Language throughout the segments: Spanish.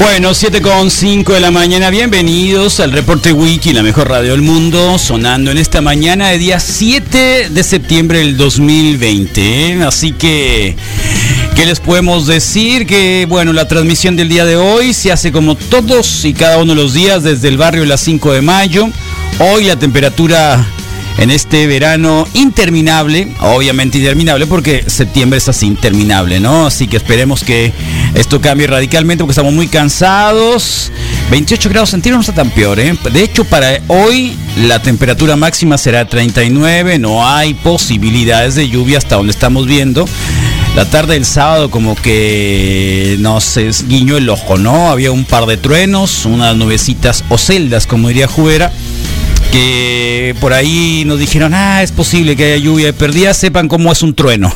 Bueno, 7 con 5 de la mañana, bienvenidos al Reporte Wiki, la mejor radio del mundo, sonando en esta mañana de día 7 de septiembre del 2020. ¿eh? Así que, ¿qué les podemos decir? Que, bueno, la transmisión del día de hoy se hace como todos y cada uno de los días desde el barrio de las 5 de mayo. Hoy la temperatura en este verano interminable, obviamente interminable porque septiembre es así interminable, ¿no? Así que esperemos que esto cambie radicalmente porque estamos muy cansados. 28 grados centígrados no está tan peor, ¿eh? De hecho, para hoy la temperatura máxima será 39, no hay posibilidades de lluvia hasta donde estamos viendo. La tarde del sábado como que nos guiñó el ojo, ¿no? Había un par de truenos, unas nubecitas o celdas, como diría Jubera que por ahí nos dijeron, ah, es posible que haya lluvia de perdida, sepan cómo es un trueno.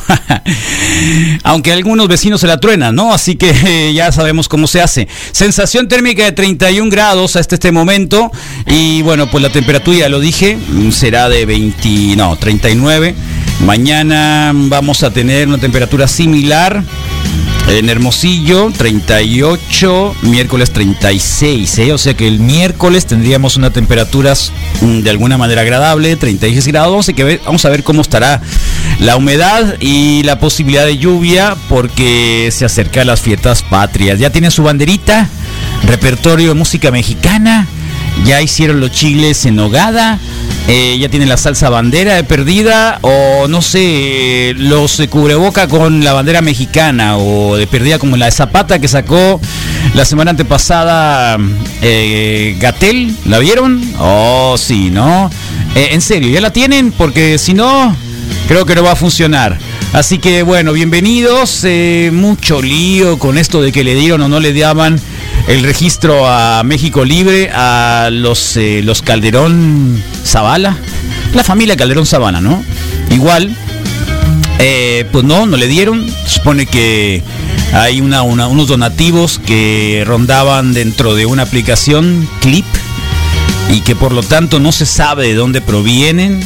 Aunque algunos vecinos se la truenan, ¿no? Así que eh, ya sabemos cómo se hace. Sensación térmica de 31 grados hasta este momento. Y bueno, pues la temperatura, lo dije, será de 20, no, 39. Mañana vamos a tener una temperatura similar. En Hermosillo, 38, miércoles 36, ¿eh? o sea que el miércoles tendríamos una temperatura mm, de alguna manera agradable, 36 grados, así que ve- vamos a ver cómo estará la humedad y la posibilidad de lluvia porque se acerca las fiestas patrias. Ya tiene su banderita, repertorio de música mexicana, ya hicieron los chiles en hogada, eh, ya tienen la salsa bandera de perdida o no sé, los cubreboca con la bandera mexicana o de perdida como la de Zapata que sacó la semana antepasada eh, Gatel, ¿la vieron? Oh, sí, ¿no? Eh, en serio, ¿ya la tienen? Porque si no, creo que no va a funcionar. Así que bueno, bienvenidos. eh, mucho lío con esto de que le dieron o no le daban el registro a México Libre a los, eh, los Calderón Zavala. La familia Calderón Zavala, ¿no? Igual, eh, pues no, no le dieron. Supone que hay una, una- unos donativos que rondaban dentro de una aplicación Clip y que por lo tanto no se sabe de dónde provienen.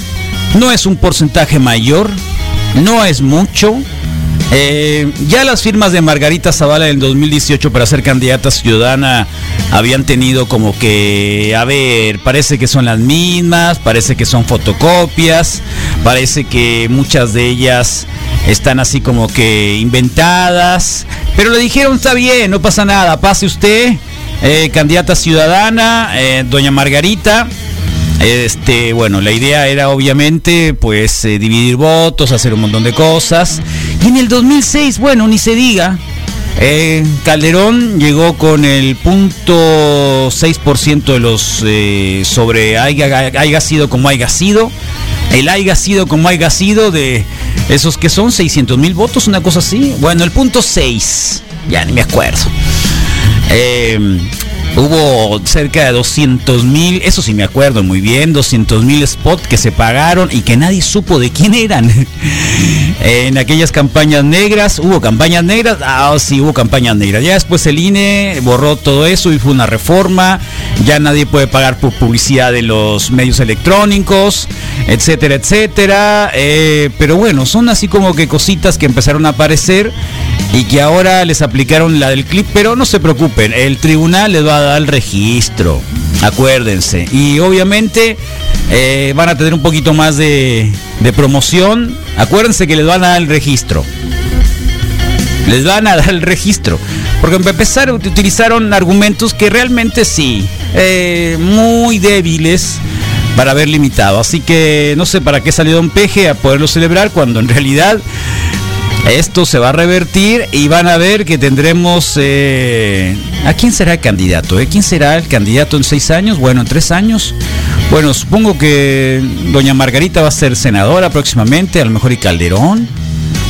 No es un porcentaje mayor, no es mucho. Eh, ya las firmas de Margarita Zavala en el 2018 para ser candidata ciudadana habían tenido como que, a ver, parece que son las mismas, parece que son fotocopias, parece que muchas de ellas están así como que inventadas, pero le dijeron está bien, no pasa nada, pase usted, eh, candidata ciudadana, eh, doña Margarita. Este, bueno, la idea era obviamente pues dividir votos, hacer un montón de cosas. Y en el 2006, bueno, ni se diga, eh, Calderón llegó con el punto 6% de los eh, sobre haya, haya sido como haya sido. El haya sido como haya sido de esos que son 600 mil votos, una cosa así. Bueno, el punto 6, ya ni me acuerdo. Eh, Hubo cerca de 200 mil, eso sí me acuerdo muy bien, 200 mil spots que se pagaron y que nadie supo de quién eran. en aquellas campañas negras, hubo campañas negras, ah, sí, hubo campañas negras. Ya después el INE borró todo eso y fue una reforma. Ya nadie puede pagar por publicidad de los medios electrónicos, etcétera, etcétera. Eh, pero bueno, son así como que cositas que empezaron a aparecer y que ahora les aplicaron la del clip, pero no se preocupen, el tribunal les va a el registro, acuérdense. Y obviamente eh, van a tener un poquito más de, de promoción, acuérdense que les van a dar el registro. Les van a dar el registro. Porque para empezar utilizaron argumentos que realmente sí, eh, muy débiles para haber limitado. Así que no sé para qué salió Don Peje a poderlo celebrar cuando en realidad esto se va a revertir y van a ver que tendremos... Eh, ¿A quién será el candidato? Eh? ¿Quién será el candidato en seis años? Bueno, en tres años. Bueno, supongo que doña Margarita va a ser senadora próximamente, a lo mejor y Calderón.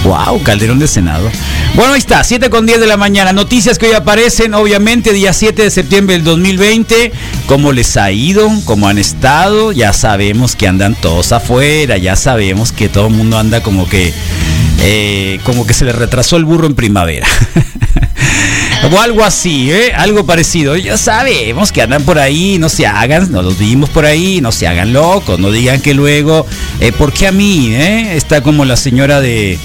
Wow, Calderón de Senado. Bueno, ahí está, 7 con 10 de la mañana. Noticias que hoy aparecen, obviamente, día 7 de septiembre del 2020. ¿Cómo les ha ido? ¿Cómo han estado? Ya sabemos que andan todos afuera, ya sabemos que todo el mundo anda como que eh, como que se le retrasó el burro en primavera. o algo así, ¿eh? algo parecido. Ya sabemos que andan por ahí, no se hagan, no los vimos por ahí, no se hagan locos, no digan que luego, eh, ¿por qué a mí? Eh? Está como la señora de,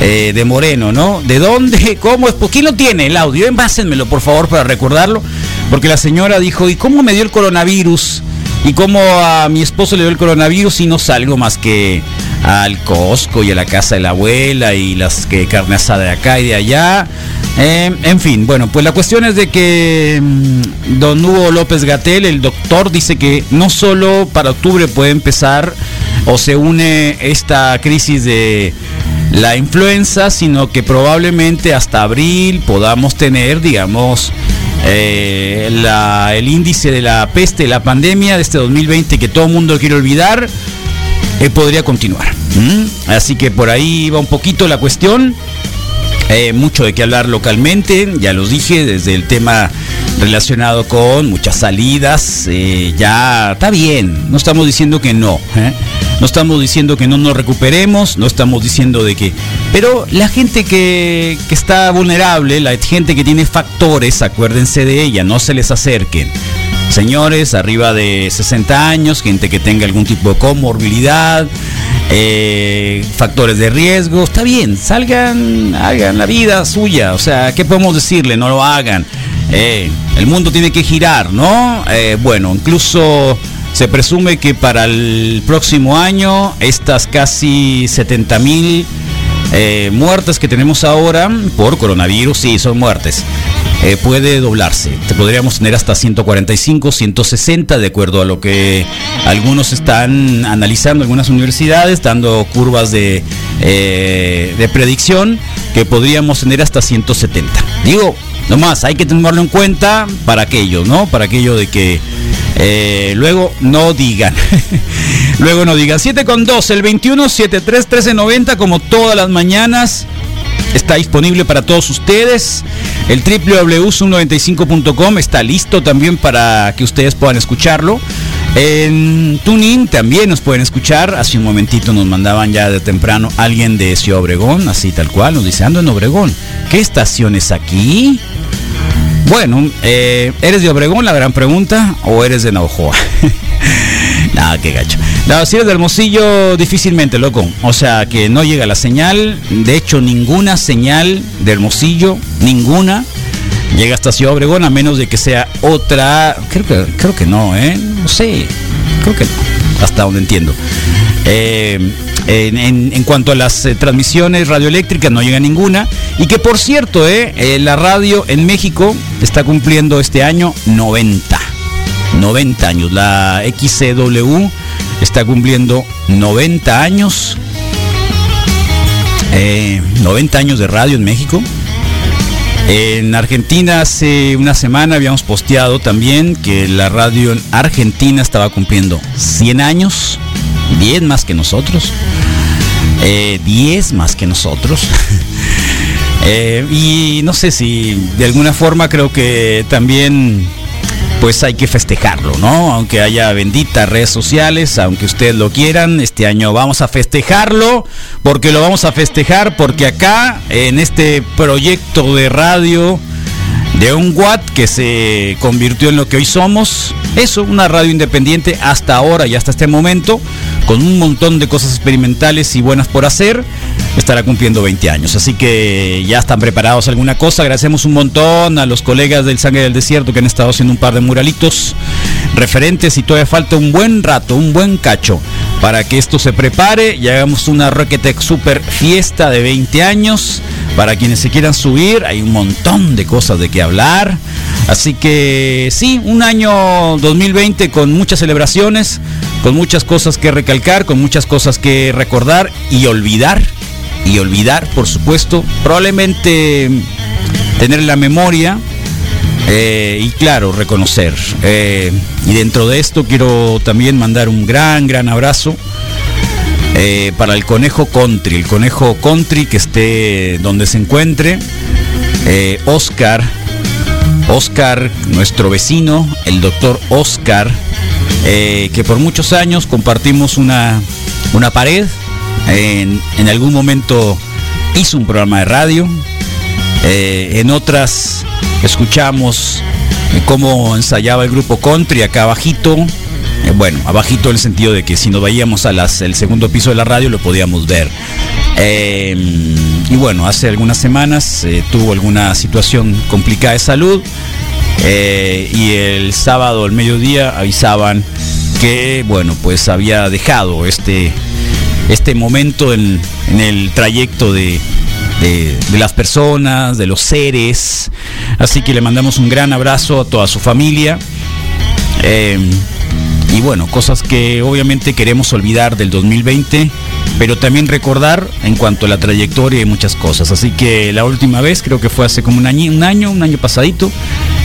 eh, de Moreno, ¿no? ¿De dónde? ¿Cómo es? ¿Por quién lo tiene el audio? Envásenmelo, por favor, para recordarlo. Porque la señora dijo, ¿y cómo me dio el coronavirus? ¿Y cómo a mi esposo le dio el coronavirus y no salgo más que al Costco y a la casa de la abuela y las que carne asada de acá y de allá. Eh, en fin, bueno, pues la cuestión es de que mm, don Hugo López Gatel, el doctor, dice que no solo para octubre puede empezar o se une esta crisis de la influenza, sino que probablemente hasta abril podamos tener, digamos, eh, el índice de la peste, la pandemia de este 2020 que todo el mundo quiere olvidar, eh, podría continuar. ¿Mm? Así que por ahí va un poquito la cuestión. Eh, mucho de qué hablar localmente, ya los dije, desde el tema relacionado con muchas salidas, eh, ya está bien, no estamos diciendo que no, no estamos diciendo que no nos recuperemos, no estamos diciendo de que, pero la gente que, que está vulnerable, la gente que tiene factores, acuérdense de ella, no se les acerquen. Señores arriba de 60 años, gente que tenga algún tipo de comorbilidad, eh, factores de riesgo, está bien, salgan, hagan la vida suya, o sea, ¿qué podemos decirle? No lo hagan. Eh, el mundo tiene que girar, ¿no? Eh, bueno, incluso se presume que para el próximo año estas casi 70 mil muertes que tenemos ahora por coronavirus, sí, son muertes. Eh, puede doblarse. Te podríamos tener hasta 145, 160, de acuerdo a lo que algunos están analizando, algunas universidades, dando curvas de, eh, de predicción, que podríamos tener hasta 170. Digo, nomás, hay que tenerlo en cuenta para aquello, ¿no? Para aquello de que eh, luego no digan. luego no digan. 7 con 2, el 21 73 1390, como todas las mañanas. Está disponible para todos ustedes. El www.sum95.com está listo también para que ustedes puedan escucharlo. En TuneIn también nos pueden escuchar. Hace un momentito nos mandaban ya de temprano alguien de Ciudad Obregón, así tal cual, nos dice, ando en Obregón. ¿Qué estación es aquí? Bueno, eh, ¿eres de Obregón, la gran pregunta, o eres de Navajoa? Nada, qué gacho. No, si eres de Hermosillo, difícilmente, loco. O sea, que no llega la señal. De hecho, ninguna señal de Hermosillo, ninguna, llega hasta Ciudad Obregón, a menos de que sea otra. Creo que, creo que no, ¿eh? No sé. Creo que no. Hasta donde entiendo. Eh, en cuanto a las eh, transmisiones radioeléctricas, no llega ninguna. Y que por cierto, eh, eh, la radio en México está cumpliendo este año 90. 90 años. La XCW está cumpliendo 90 años. Eh, 90 años de radio en México. En Argentina hace una semana habíamos posteado también que la radio en Argentina estaba cumpliendo 100 años, 10 más que nosotros, eh, 10 más que nosotros. Eh, y no sé si de alguna forma creo que también pues hay que festejarlo, ¿no? Aunque haya benditas redes sociales, aunque ustedes lo quieran, este año vamos a festejarlo, porque lo vamos a festejar, porque acá, en este proyecto de radio, de un watt que se convirtió en lo que hoy somos. Eso, una radio independiente hasta ahora y hasta este momento, con un montón de cosas experimentales y buenas por hacer. Estará cumpliendo 20 años, así que ya están preparados alguna cosa. Agradecemos un montón a los colegas del Sangre del Desierto que han estado haciendo un par de muralitos referentes y todavía falta un buen rato, un buen cacho para que esto se prepare y hagamos una Rocketech Super Fiesta de 20 años. Para quienes se quieran subir, hay un montón de cosas de que hablar. Así que sí, un año 2020 con muchas celebraciones, con muchas cosas que recalcar, con muchas cosas que recordar y olvidar. Y olvidar, por supuesto. Probablemente tener la memoria eh, y claro, reconocer. Eh, y dentro de esto quiero también mandar un gran, gran abrazo eh, para el conejo country, el conejo country que esté donde se encuentre. Oscar, Oscar, nuestro vecino, el doctor Oscar, eh, que por muchos años compartimos una, una pared. En, algún momento hizo un programa de radio. en otras escuchamos cómo ensayaba el grupo country acá abajito eh, bueno, abajito en el sentido de que si nos veíamos a las el segundo piso de la radio lo podíamos ver. Eh, y bueno, hace algunas semanas eh, tuvo alguna situación complicada de salud y el sábado al mediodía avisaban que bueno, pues había dejado este, este momento en, el trayecto de, de, de, las personas, de los seres. Así que le mandamos un gran abrazo a toda su familia. Eh, y bueno, cosas que obviamente queremos olvidar del 2020, pero también recordar en cuanto a la trayectoria y muchas cosas. Así que la última vez, creo que fue hace como un año, un año, un año pasadito,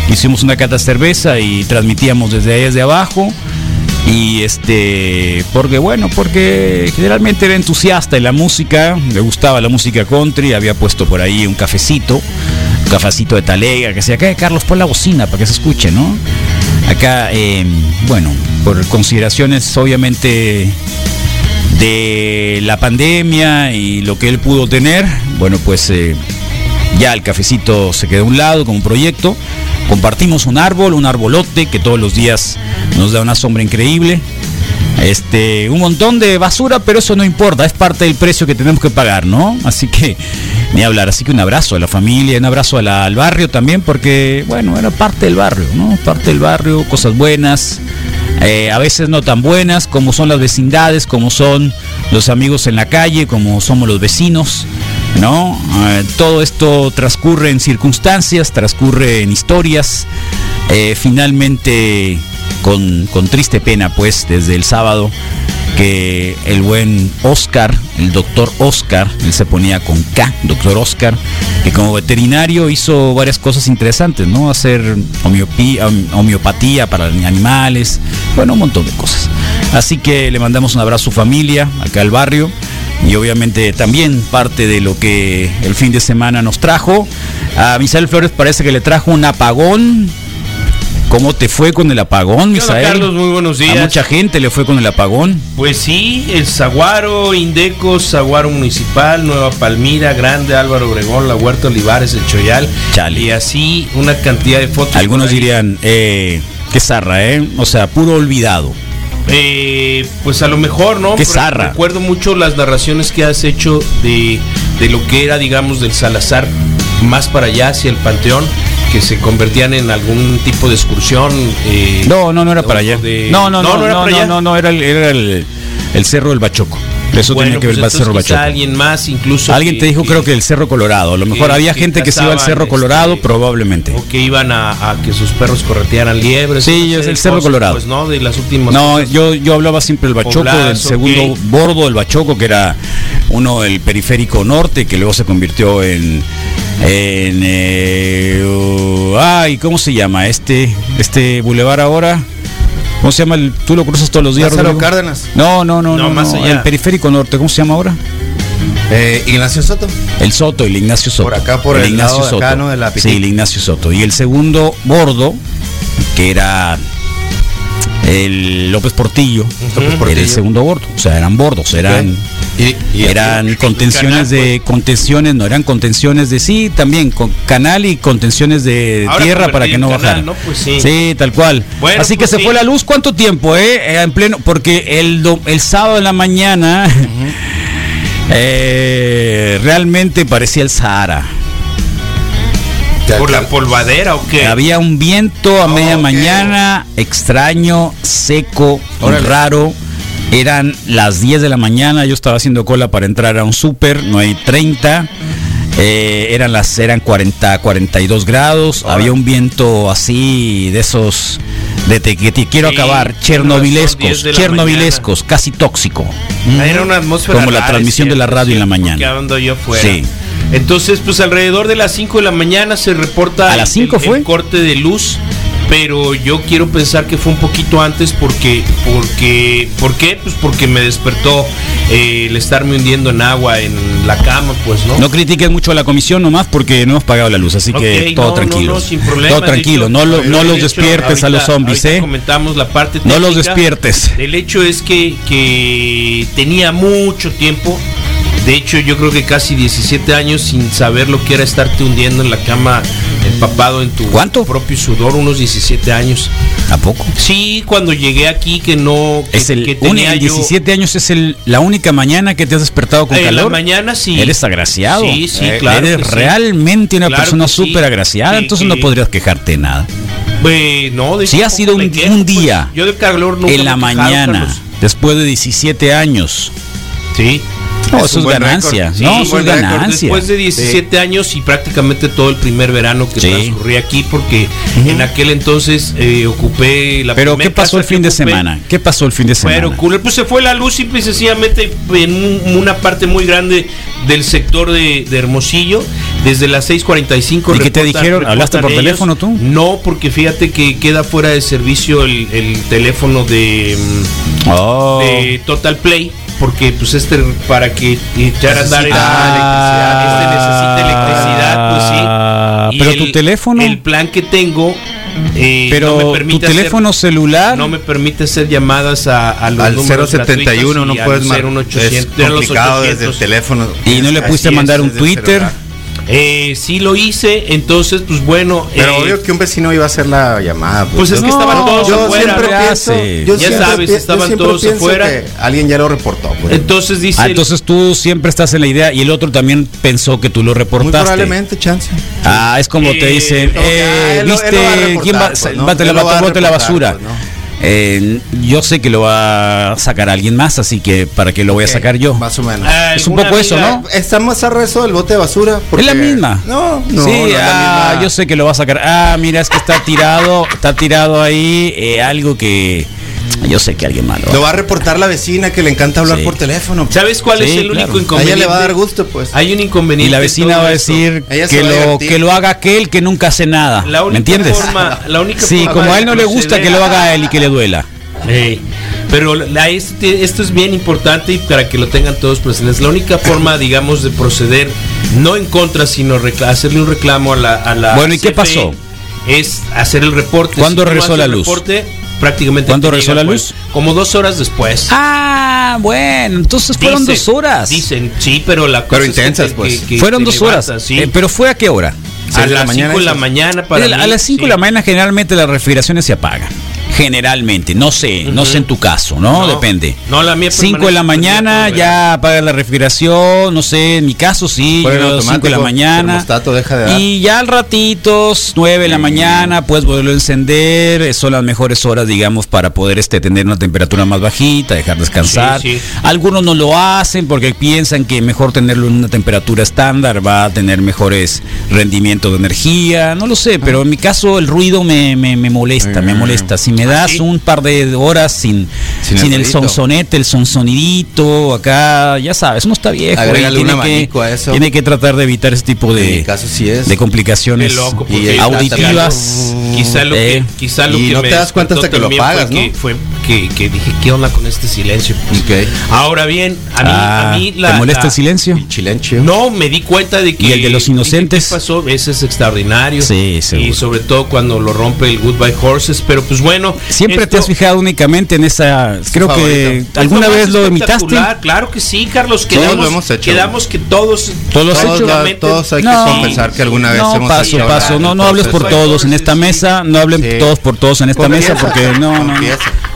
hicimos una cata cerveza y transmitíamos desde ahí desde abajo. Y este, porque bueno, porque generalmente era entusiasta en la música, le gustaba la música country, había puesto por ahí un cafecito, un cafecito de talega, que decía, ¿qué, Carlos? Pon la bocina para que se escuche, ¿no? Acá, eh, bueno, por consideraciones obviamente de la pandemia y lo que él pudo tener, bueno, pues eh, ya el cafecito se quedó a un lado como proyecto. Compartimos un árbol, un arbolote que todos los días nos da una sombra increíble. Este, un montón de basura, pero eso no importa, es parte del precio que tenemos que pagar, ¿no? Así que ni hablar, así que un abrazo a la familia, un abrazo al barrio también, porque bueno, era parte del barrio, ¿no? Parte del barrio, cosas buenas, eh, a veces no tan buenas, como son las vecindades, como son los amigos en la calle, como somos los vecinos, ¿no? Eh, todo esto transcurre en circunstancias, transcurre en historias. Eh, finalmente, con, con, triste pena, pues, desde el sábado, que el buen Oscar, el doctor Oscar, él se ponía con K, doctor Oscar, que como veterinario hizo varias cosas interesantes, ¿no? Hacer homeopía, homeopatía para animales, bueno, un montón de cosas. Así que le mandamos un abrazo a su familia, acá al barrio, y obviamente también parte de lo que el fin de semana nos trajo. A Misael Flores parece que le trajo un apagón ¿Cómo te fue con el apagón, Misael? Carlos, muy buenos días. A mucha gente le fue con el apagón. Pues sí, el Zaguaro, Indeco, Zaguaro Municipal, Nueva Palmira, Grande, Álvaro Obregón, La Huerta Olivares, El Choyal. Chale. Y así una cantidad de fotos. Algunos dirían, eh, qué zarra, ¿eh? O sea, puro olvidado. Eh, pues a lo mejor, ¿no? Qué zarra. Recuerdo mucho las narraciones que has hecho de, de lo que era, digamos, del Salazar más para allá hacia el Panteón que se convertían en algún tipo de excursión. Eh, no, no, no era para allá. de- no, no, no, no, era no, para allá. no, no, era el, era el, el Cerro del Bachoco. Eso Bueno, tenía que ver pues el Cerro quizá Bachoco. alguien más, incluso. Alguien te dijo, creo que el Cerro Colorado. A lo mejor había gente que se iba al Cerro Colorado, este, probablemente. O que iban a, a que sus perros corretearan liebres. Sí, es el Cerro Colorado. Pues no, de las últimas. No, cosas. yo, yo hablaba siempre del Bachoco, Pobladas, del segundo bordo del Bachoco, que era uno del periférico norte, que luego se convirtió en. en eh, ay, ¿cómo se llama? Este, este bulevar ahora. ¿Cómo se llama? El, ¿Tú lo cruzas todos los días, Lázaro Rodrigo? Cárdenas. No, no, no, No, no, más no, allá. El periférico norte, ¿cómo se llama ahora? Eh, Ignacio Soto. El Soto, el Ignacio Soto. Por acá, por el lado de acá, ¿no? de la Sí, el Ignacio Soto. Y el segundo bordo, que era el López Portillo, era el segundo bordo, o sea, eran bordos, eran Y, y eran contenciones de contenciones, no eran contenciones de sí, también con canal y contenciones de Ahora tierra para que no bajaran. canal, ¿no? Pues sí. tal cual. Bueno, Así que pues se sí. fue la luz, ¿cuánto tiempo, eh? Eh, En pleno porque el do- el sábado en la mañana eh, realmente parecía el Sahara. ¿Por la polvadera o qué? Había un viento a media ok. mañana, extraño, seco, Órale. raro. Eran las 10 de la mañana, yo estaba haciendo cola para entrar a un súper, no hay 30. eh, eran las eran 40, 42 grados, había un viento así de esos de te- que te quiero Sí, acabar, chernobilescos, razón, 10 de la chernobilescos, casi tóxico. Era una atmósfera Como la rara, transmisión de la radio en la mañana. ando yo afuera. Sí. Entonces, pues alrededor de las 5 de la mañana se reporta ¿A las el- 5 el, fue? corte de luz, pero yo quiero pensar que fue un poquito antes porque porque ¿por qué? Pues porque me despertó eh, el estarme hundiendo en agua en la cama, pues, ¿no? No critiquen mucho a la comisión nomás porque no hemos pagado la luz, así que todo no, tranquilo. no, sin problema. todo tranquilo, no, lo- no los despiertes a los zombies, ¿eh? comentamos la parte No los despiertes. El hecho es que, que tenía mucho tiempo, de hecho yo creo que casi 17 años sin saber lo que era estarte hundiendo en la cama empapado en tu ¿Cuánto? propio sudor, unos 17 años. ¿A poco? Sí, cuando llegué aquí que no... Que, Es el que un- tenía yo- 17 años es el, la única mañana que te has despertado con calor. la mañana sí. Eres agraciado. Sí, sí, Eh, claro Eres sí. realmente una Claro persona sí. súper agraciada, Sí, entonces no podrías quejarte de nada. Pues, no, de Si hecho, ha sido un, quejo, un pues, día yo del calor nunca en la me he quejado, mañana, después de 17 años, Sí. No, Es eso un es buen ganancia. récord. no, Sí, eso es buen récord. ganancia. Después de 17 años y prácticamente todo el primer verano que Sí. transcurrí aquí, porque en aquel entonces eh, ocupé la Pero ¿qué pasó el fin de ocupé. semana? ¿Qué pasó el fin de semana? Pero pues se fue la luz simple y sencillamente en un- una parte muy grande del sector de, de Hermosillo, desde las 6:45. ¿Y qué te dijeron? ¿Hablaste por teléfono tú? No, porque fíjate que queda fuera de servicio el, el teléfono de, mm, Oh. de Total Play. Porque pues este para que echara a andar el- Ah. este necesita electricidad, pues sí. Y Pero el- tu teléfono. El plan que tengo eh, pero no me tu permite teléfono hacer, celular. no me permite hacer llamadas a, a los al números 071 no puedes al marcar. 01800, Es complicado desde el 800. teléfono. Y no le pudiste mandar un Twitter. Eh, sí lo hice, entonces pues bueno. Pero eh, obvio que un vecino iba a hacer la llamada. Pues es que estaban todos yo afuera. pienso, yo Ya siempre sabes, estaban todos afuera. que alguien ya lo reportó. pues. Entonces dice Ah, entonces tú siempre estás en la idea y el otro también pensó que tú lo Muy reportaste. probablemente, chance. Ah, es como te dicen, como que, él lo- él ¿viste lo va a reportar, quién va, pues, ¿no? bate la, va a bote la basura? pues, ¿no? Eh, yo sé que lo va a sacar alguien más, así que para qué lo voy a sacar yo. Más o menos. Ah, Es un poco eso, ¿no? Está más a rezo del bote de basura. porque- Es la misma. No, no. sí, no es la ah, misma. yo sé que lo va a sacar. Ah, mira, es que está tirado, está tirado ahí eh, algo que yo sé que alguien malo. Lo va a reportar la vecina que le encanta hablar Sí. por teléfono. ¿Sabes cuál es el claro. único A inconveniente? ella le va a dar gusto, pues. Hay un inconveniente. Y la vecina va a decir que va a lo, divertir. que lo haga aquel que nunca hace nada. La única ¿Me entiendes? forma- la única sí, forma como a él no le gusta que lo haga él y que le duela. Pero la, este- esto es bien importante y para que lo tengan todos presentes. La única forma, digamos, de proceder, no en contra, sino hacerle un reclamo a la. A la Bueno, ¿y qué CFE, pasó? Es hacer el reporte. ¿Cuándo tú regresó la el luz? reporte, prácticamente. ¿Cuándo regresó la pues, luz? Como dos horas después. Ah, bueno, entonces fueron Dicen- dos horas. Dicen, sí, pero la Pero cosa es que intensas, pues. que- que fueron dos horas. sí. Eh, pero fue a qué hora? a las mañana 5 de la mañana para a mí, las 5 de sí. la mañana generalmente las refrigeraciones se apagan. Generalmente, no sé, no sé en tu caso, ¿no? No, Depende. no, la mía 5 de la mañana el ya apaga la refrigeración, no sé, en mi caso sí, Pon en yo 5 de la mañana. deja de. Y ya al ratito, 9 de la mañana, puedes volverlo a encender, eh, son las mejores horas, digamos, para poder este, tener una temperatura más bajita, dejar descansar. Sí, sí. Algunos no lo hacen porque piensan que mejor tenerlo en una temperatura estándar va a tener mejores rendimientos de energía, no lo sé, pero en mi caso el ruido me, me, me molesta, me molesta, sí me me das sí. un par de horas sin, Sin sin, el el sonsonete, el sonsonidito, acá, ya sabes, uno está viejo. Agrégale y un tiene, que, a eso. tiene que tratar de evitar ese tipo de, caso sí es. de complicaciones loco, y auditivas. Quizá lo que, Eh, quizá lo y que no me te das cuenta hasta que lo pagas, también ¿no? fue que, fue que, que dije, ¿qué onda con este silencio? Ok. Ahora bien, a mí, Ah, a mí ¿Te la, molesta la- el silencio? El. No, me di cuenta de que. ¿Y el de los dije, inocentes? ¿Qué pasó? Ese es extraordinario. Sí, seguro. Y sobre todo cuando lo rompe el Goodbye Horses. Pero pues bueno. Siempre te esto- has fijado únicamente en esa. Creo que favorito. alguna vez lo imitaste. Claro que sí, Carlos. Todos Quedamos, lo hemos hecho. quedamos que todos. Todos Todos, hecho. la- todos hay que No. confesar que alguna vez no, hemos paso, hecho paso. la- No, no hables por todos en esta mesa. No hablen todos por todos en esta mesa porque no, no.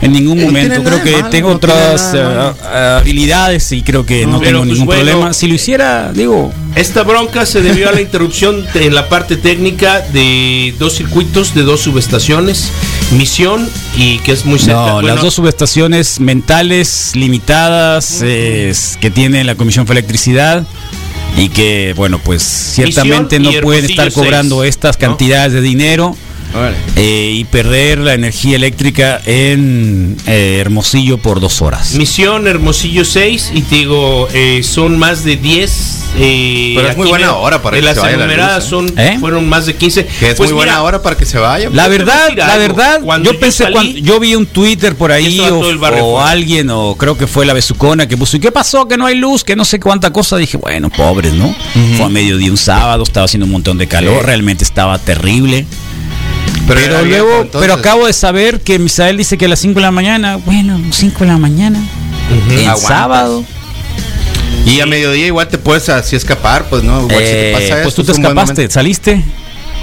En ningún No momento. Creo que malo, tengo no otras nada eh, habilidades y creo que no, tengo pues, ningún bueno. problema. Si lo hiciera, digo. Esta bronca se debió a la interrupción de- en la parte técnica de dos circuitos, de dos subestaciones, Misión y que es muy cerca. No, Bueno, las dos subestaciones mentales limitadas eh, es- que tiene la Comisión de Electricidad y que, bueno, pues ciertamente Misión no pueden estar cobrando estas ¿no? cantidades de dinero. Eh, y perder la energía eléctrica en eh, Hermosillo por dos horas. Misión Hermosillo 6 y te digo, eh, son más de 10. eh, Pero es muy buena hora para que las se vaya la enumeradas luz, son, ¿Eh? fueron más de 15. Que es Pues muy buena mira, hora para que se vaya. La verdad, la algo. verdad, Cuando yo yo pensé salí, cuando yo vi un Twitter por ahí o, o alguien o creo que fue la besucona que puso, ¿y qué pasó? Que no hay luz, que no sé cuánta cosa. Dije, bueno, pobres, ¿no? Fue a mediodía un sábado, estaba haciendo un montón de calor, Sí. realmente estaba terrible. Pero, luego, entonces. pero acabo de saber que Misael dice que a las 5 de la mañana, bueno, 5 de la mañana, Aguantas. sábado. Y a mediodía igual te puedes así escapar, pues no. Igual si te Eh, pasa pues tú te es escapaste, saliste.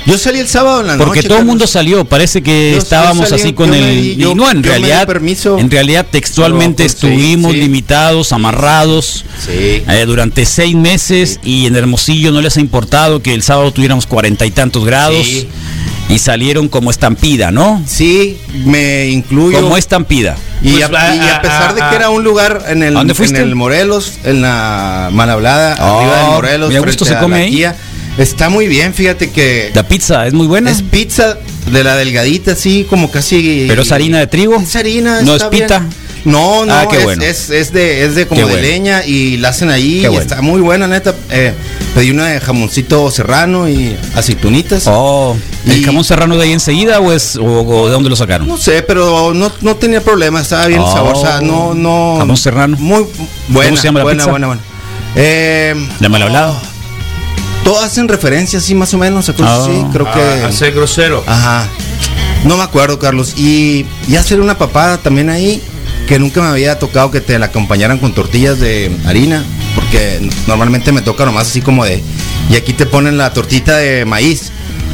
Yo salí el sábado en la Porque noche. todo el mundo salió, parece que Yo- yo estábamos salí, así con el di- yo- y no en realidad permiso. en realidad textualmente sí, estuvimos sí. limitados, amarrados Sí. eh, durante seis meses y en Hermosillo no les ha importado que el sábado tuviéramos cuarenta y tantos grados Sí. Y salieron como estampida, ¿no? Sí, me incluyo. Como estampida. Y, Pues, a, a- y a pesar de a- que era un lugar en el, ¿A dónde en el Morelos, en la Malhablada, Oh, arriba del Morelos, ¿y a gusto frente se a come la ahí? Kia, está muy bien, fíjate que La pizza es muy buena, es pizza de la delgadita, así como casi. pero es harina de trigo. Es harina, No está es pita. bien. No, no, Ah, qué es, bueno. es, es de, es de como Qué de bueno. leña y la hacen ahí Qué y bueno. está muy buena, neta. Eh, pedí una de jamoncito serrano y aceitunitas. Oh, ¿el Y- jamón serrano de ahí enseguida o es o, o de dónde lo sacaron? No sé, pero no, no tenía problema, estaba bien el Oh. sabor, o sea, no, no. Jamón serrano. Muy buena, se llama la buena, pizza? buena, buena. Eh, ¿De mal hablado? todas hacen referencia así más o menos, Ah. así, creo que. a, a ser grosero. Ajá. No me acuerdo, Carlos. Y, y hacer una papada también ahí, que nunca me había tocado que te la acompañaran con tortillas de harina, porque normalmente me toca nomás así como de. Y aquí te ponen la tortita de maíz.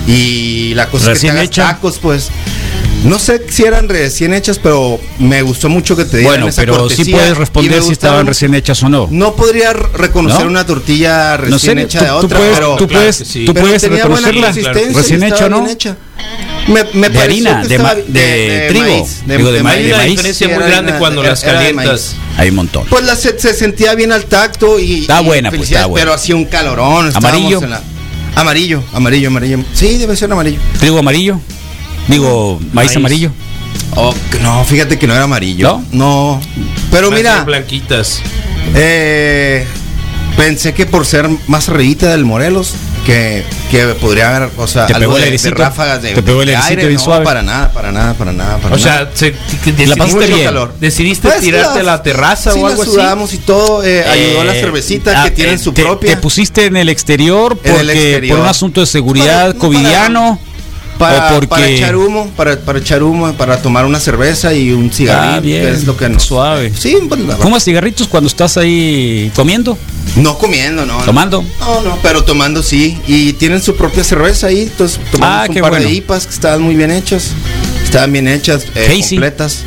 Y la cosa es que te hagas hecha. tacos, pues. No sé si eran recién hechas, pero me gustó mucho que te dieran Bueno, esa pero sí puedes responder si estaban recién hechas o no. No podría reconocer ¿No? una tortilla No sé, recién hecha tú, de tú otra, puedes, pero, tú puedes, sí. tú pero puedes tenía buena reconocerla. Recién hecho, estaba ¿no? hecha. Me, me De harina, de ma- de trigo, digo, de ma- maíz. de Hay una maíz. diferencia Sí, muy grande harina- cuando era- las calientas. Hay un montón. Pues la, se, se sentía bien al tacto y. Está y buena, pues, está buena. Pero hacía un calorón. ¿Amarillo? en la- Amarillo, amarillo, amarillo. Sí, debe ser amarillo. Trigo amarillo. Digo, maíz, Maíz. amarillo. Oh, no, fíjate que no era amarillo. No. Pero Más mira, blanquitas. eh, pensé que por ser más reíta del Morelos, que, que podría haber, o sea, Te algo pegó el de, de ráfagas de, Te pegó el de aire, bien no, suave. para nada, para nada, para nada, para O nada. sea, se, La decidiste, pasaste bien. calor. decidiste Pues, tirarte la- a la terraza sí, o algo así. sudamos y todo, eh, ayudó la Eh, cervecita ah, que tienen eh, su te, propia. Te pusiste en el exterior En el porque exterior. por un asunto de seguridad Para- no, covidiano para, o porque para echar humo, para, para echar humo, para tomar una cerveza y un cigarrillo, Ah, bien, que es lo que nos- suave. Sí, pues, la- ¿Fumas cigarritos cuando estás ahí comiendo? no comiendo, no. ¿Tomando? No, no, pero tomando sí. Y tienen su propia cerveza ahí. Entonces tomamos Ah, un qué par bueno. de IPAs que estaban muy bien hechas. Estaban bien hechas, eh, completas.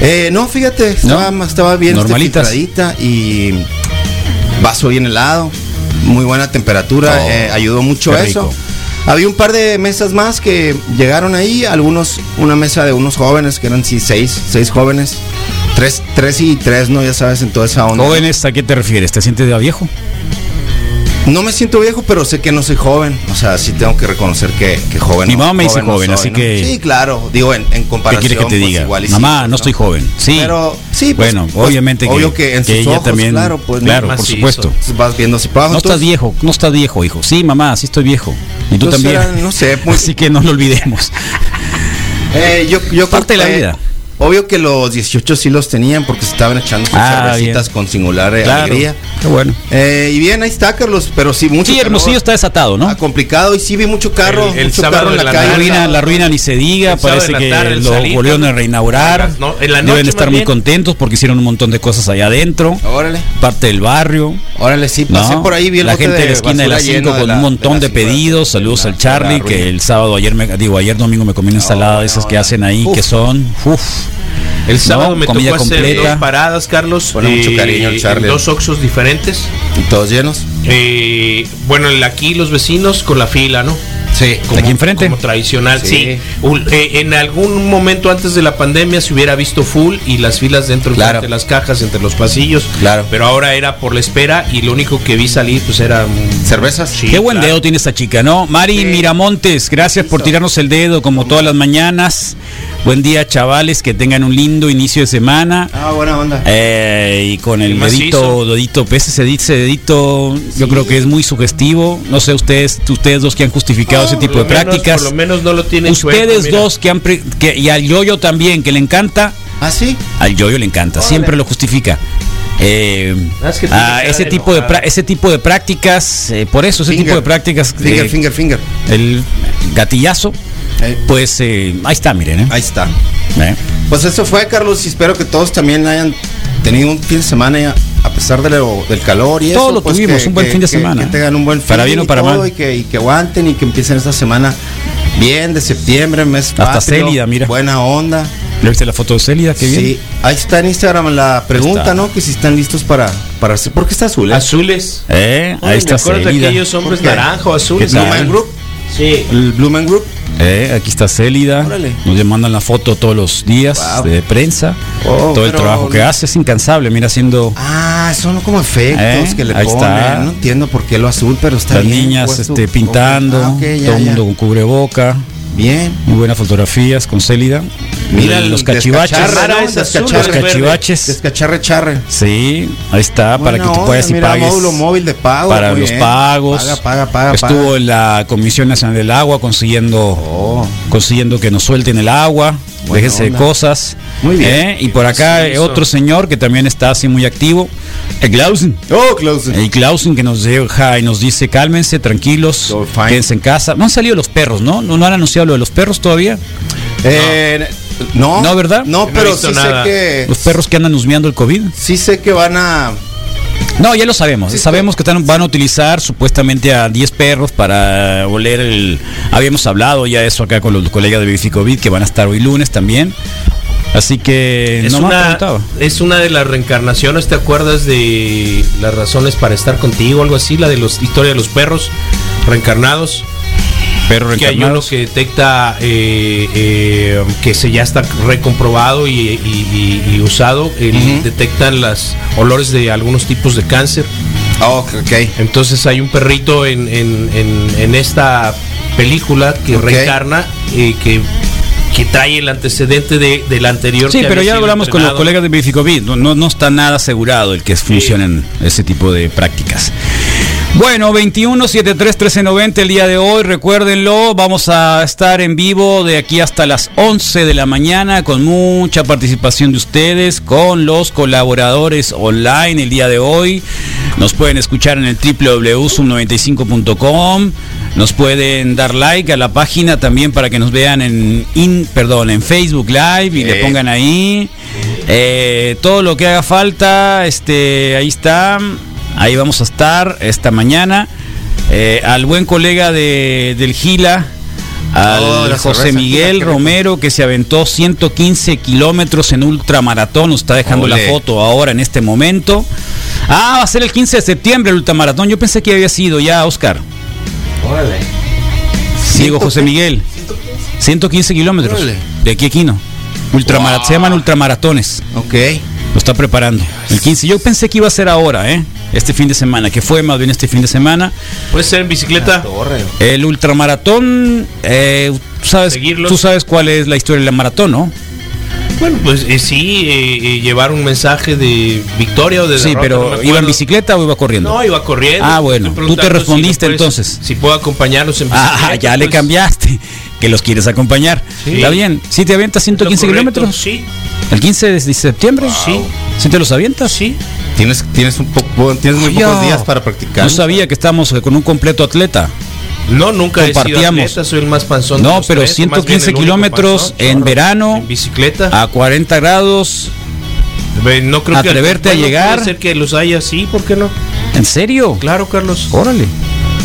Eh, no, fíjate, estaba, ¿No? estaba bien este, Normalitas. y vaso bien helado. Muy buena temperatura. Oh, eh, ayudó mucho eso. rico. Había un par de mesas más que llegaron ahí, algunos, una mesa de unos jóvenes, que eran sí, seis, seis jóvenes, tres, tres y tres, ¿no? Ya sabes, en toda esa onda. Jóvenes, ¿a qué te refieres? ¿Te sientes de viejo? No me siento viejo, pero sé que no soy joven. O sea, sí tengo que reconocer que, que joven. Mi no- mamá me dice joven, soy, así ¿no? que- Sí, claro. Digo, en, en ¿Qué comparación. quieres que te pues, diga? igual y sí, Mamá, no estoy joven. Sí. Pero, sí, pues, bueno, pues, obviamente que, obvio que en sus ella ojos, también. claro, pues, claro, por supuesto. Vas viendo abajo. No estás viejo, no estás viejo, hijo. Sí, mamá, sí estoy viejo. Y tú también. era, no sé, muy- Así que no lo olvidemos. Eh, yo, yo Parte de la eh, vida. Obvio que los 18 sí los tenían porque se estaban echando sus Ah, cervecitas bien. con singular eh, Claro. alegría. Qué bueno. Eh, y bien, ahí está, Carlos, pero sí, mucho Sí, Hermosillo está desatado, ¿no? Ah, complicado y sí vi mucho carro, El- el mucho sábado carro en la, la calle. La ruina, la ruina ni se diga, El parece que tarde, lo salir, volvieron a reinaugurar. No, en la noche Deben estar muy bien. contentos porque hicieron un montón de cosas allá adentro. Órale, Parte del barrio. órale, sí, pasé ¿no? por ahí, vi el la gente de la esquina de las 5 lleno de con la- un montón de, pedidos. Saludos al Charlie, que el sábado, ayer, me, digo, ayer domingo me comí una ensalada de esas que hacen ahí, que son, uff, El sábado No, me tocó hacer completa. dos paradas, Carlos. Pone mucho cariño Charlie. dos oxos diferentes. Y todos llenos. Eh, bueno, el- aquí los vecinos con la fila, ¿no? Sí, Aquí enfrente. Como tradicional, Sí. sí. Un- eh, en algún momento antes de la pandemia se hubiera visto full y las filas dentro Claro. de las cajas, entre los pasillos. Claro. Pero ahora era por la espera y lo único que vi salir pues era cervezas. Sí, Qué buen claro. dedo tiene esta chica, ¿no? Mari Miramontes, gracias por tirarnos el dedo como todas las mañanas. Buen día, chavales, que tengan un lindo inicio de semana. Ah, buena onda. Eh, y con el dedito, dedito, pues ese dedito, dedito, yo creo que es muy sugestivo. No sé ustedes, ustedes dos que han justificado ese tipo de menos- prácticas. por lo menos no lo tienen Ustedes chueco, dos que han pre- que, y al yoyo también que le encanta, Ah, sí. al yoyo le encanta, siempre lo justifica. Eh, es que tiene ah, ese tipo de ese tipo de prácticas, eh, por eso ese Finger. tipo de prácticas, Finger, eh, finger, finger. el gatillazo, Eh, pues eh, ahí está, miren, ¿eh? ahí está. ¿Eh? Pues eso fue, Carlos, y espero que todos también hayan tenido un fin de semana ya, a pesar de lo- del calor y Todo eso. lo pues, tuvimos, que- un buen que- fin de que- semana. Que tengan un buen Para fin bien o y para todo, mal. Y que, y que aguanten y que empiecen esta semana bien de septiembre, mes Hasta patrio, Célida, mira. Buena onda. ¿Le viste la foto de Celia? Qué bien. Sí, ahí está en Instagram la pregunta, Está. ¿no? Que si están listos para, para hacer. ¿Por qué está azul? eh? Azules. Eh, Ay, ahí está ¿te acuerdas de Célida. aquellos hombres ¿Por qué? naranja o azules? Blue Man Group. Sí. El Blue Man Group. Eh, aquí está Célida. Órale. Nos mandan la foto todos los días Wow. de prensa. Oh, todo el trabajo que hace es incansable. Mira, haciendo Ah, son como efectos Eh, que le ahí ponen. está. No entiendo por qué lo azul, pero está las bien niñas puesto. este, pintando. Ah, ya, todo el mundo con cubreboca. Bien. Muy buenas fotografías con Célida. Mira los cachivaches. Los cachivaches. Descacharre charre. Sí, ahí está, para que tú puedas y mira, pagues. módulo móvil de pago. para los bien. pagos. Paga, paga, paga. Estuvo paga. en la Comisión Nacional del Agua consiguiendo Oh, consiguiendo que nos suelten el agua, déjense de cosas. Muy bien. ¿eh? Y por acá Sí, eso. otro señor que también está así muy activo, el Klausen. oh close. El Klausen que nos deja y nos dice, cálmense, tranquilos, quédense en casa. No han salido los perros, ¿no? ¿No, no han anunciado lo de los perros todavía? Eh, no. No, ¿verdad? No, No he pero sí nada. sé que. Los perros que andan husmeando el COVID. Sí sé que van a. No, ya lo sabemos. Sí, sabemos que están- van a utilizar supuestamente a 10 perros para oler el... Habíamos hablado ya eso acá con los colegas de Bificovid que van a estar hoy lunes también. Así que Es no una, es una de las reencarnaciones, ¿te acuerdas de las razones para estar contigo? Algo así, la de los historia de los perros reencarnados. Perro Que hay uno que detecta eh, eh, que se ya está recomprobado y, y- y- y usado. el- Ujú. Detectan los olores de algunos tipos de cáncer. Oh, ok. Entonces hay un perrito en, en- en- en esta película que Ok. reencarna y que, que trae el antecedente de, del anterior. Sí, que pero ya hablamos con los entrenado. colegas de Bificovid. No, no, no está nada asegurado el que funcionen ese tipo de prácticas. Bueno, 21 73 1390 el día de hoy, recuérdenlo, vamos a estar en vivo de aquí hasta las 11 de la mañana con mucha participación de ustedes, con los colaboradores online el día de hoy. Nos pueden escuchar en el www.sub95.com. Nos pueden dar like a la página también para que nos vean en in- perdón, en Facebook Live y le Eh. pongan ahí eh, todo lo que haga falta, este ahí está. Ahí vamos a estar esta mañana. Eh, al buen colega de, del Gila, al Oh, José cerveza Miguel. Romero, que se aventó 115 kilómetros en ultramaratón. Nos está dejando la foto ahora en este momento. Ah, va a ser el 15 de septiembre el ultramaratón. Yo pensé que había sido ya, Oscar. Diego José Miguel. 115 kilómetros. Órale. De aquí a Quino. Ultramara- Wow. Se llaman ultramaratones. Ok. Lo está preparando. El 15. Yo pensé que iba a ser ahora, ¿eh? Este fin de semana, que fue más bien este fin de semana. Puede ser en bicicleta. El ultramaratón, eh, tú sabes, Seguirlos. tú sabes cuál es la historia del maratón, ¿no? Bueno, pues eh, sí, eh, eh, llevar un mensaje de victoria o de Sí, derrota, pero no ¿iba en bicicleta o iba corriendo? No, iba corriendo. Ah, bueno, tú te si respondiste puedes- entonces. Si puedo acompañarlos en bicicleta. Ah, ya le pues, cambiaste. Que los quieres acompañar. Sí. Está bien. ¿Sí te avientas lo 115 correcto, kilómetros? Sí, ¿El 15 de septiembre? Sí. ¿Sí te los avientas? sí. Tienes, tienes, un poco, tienes muy pocos días para practicar. No sabía que estamos eh, con un completo atleta. No, nunca he sido Compartíamos. atleta, soy el más panzón. de No, los pero tres, más bien 115 el único kilómetros panzón, en chorro. verano. En bicicleta. A 40 grados. No creo que atreverte a llegar. Puede ser que los haya, sí, ¿por qué no? ¿En serio? Claro, Carlos. Órale.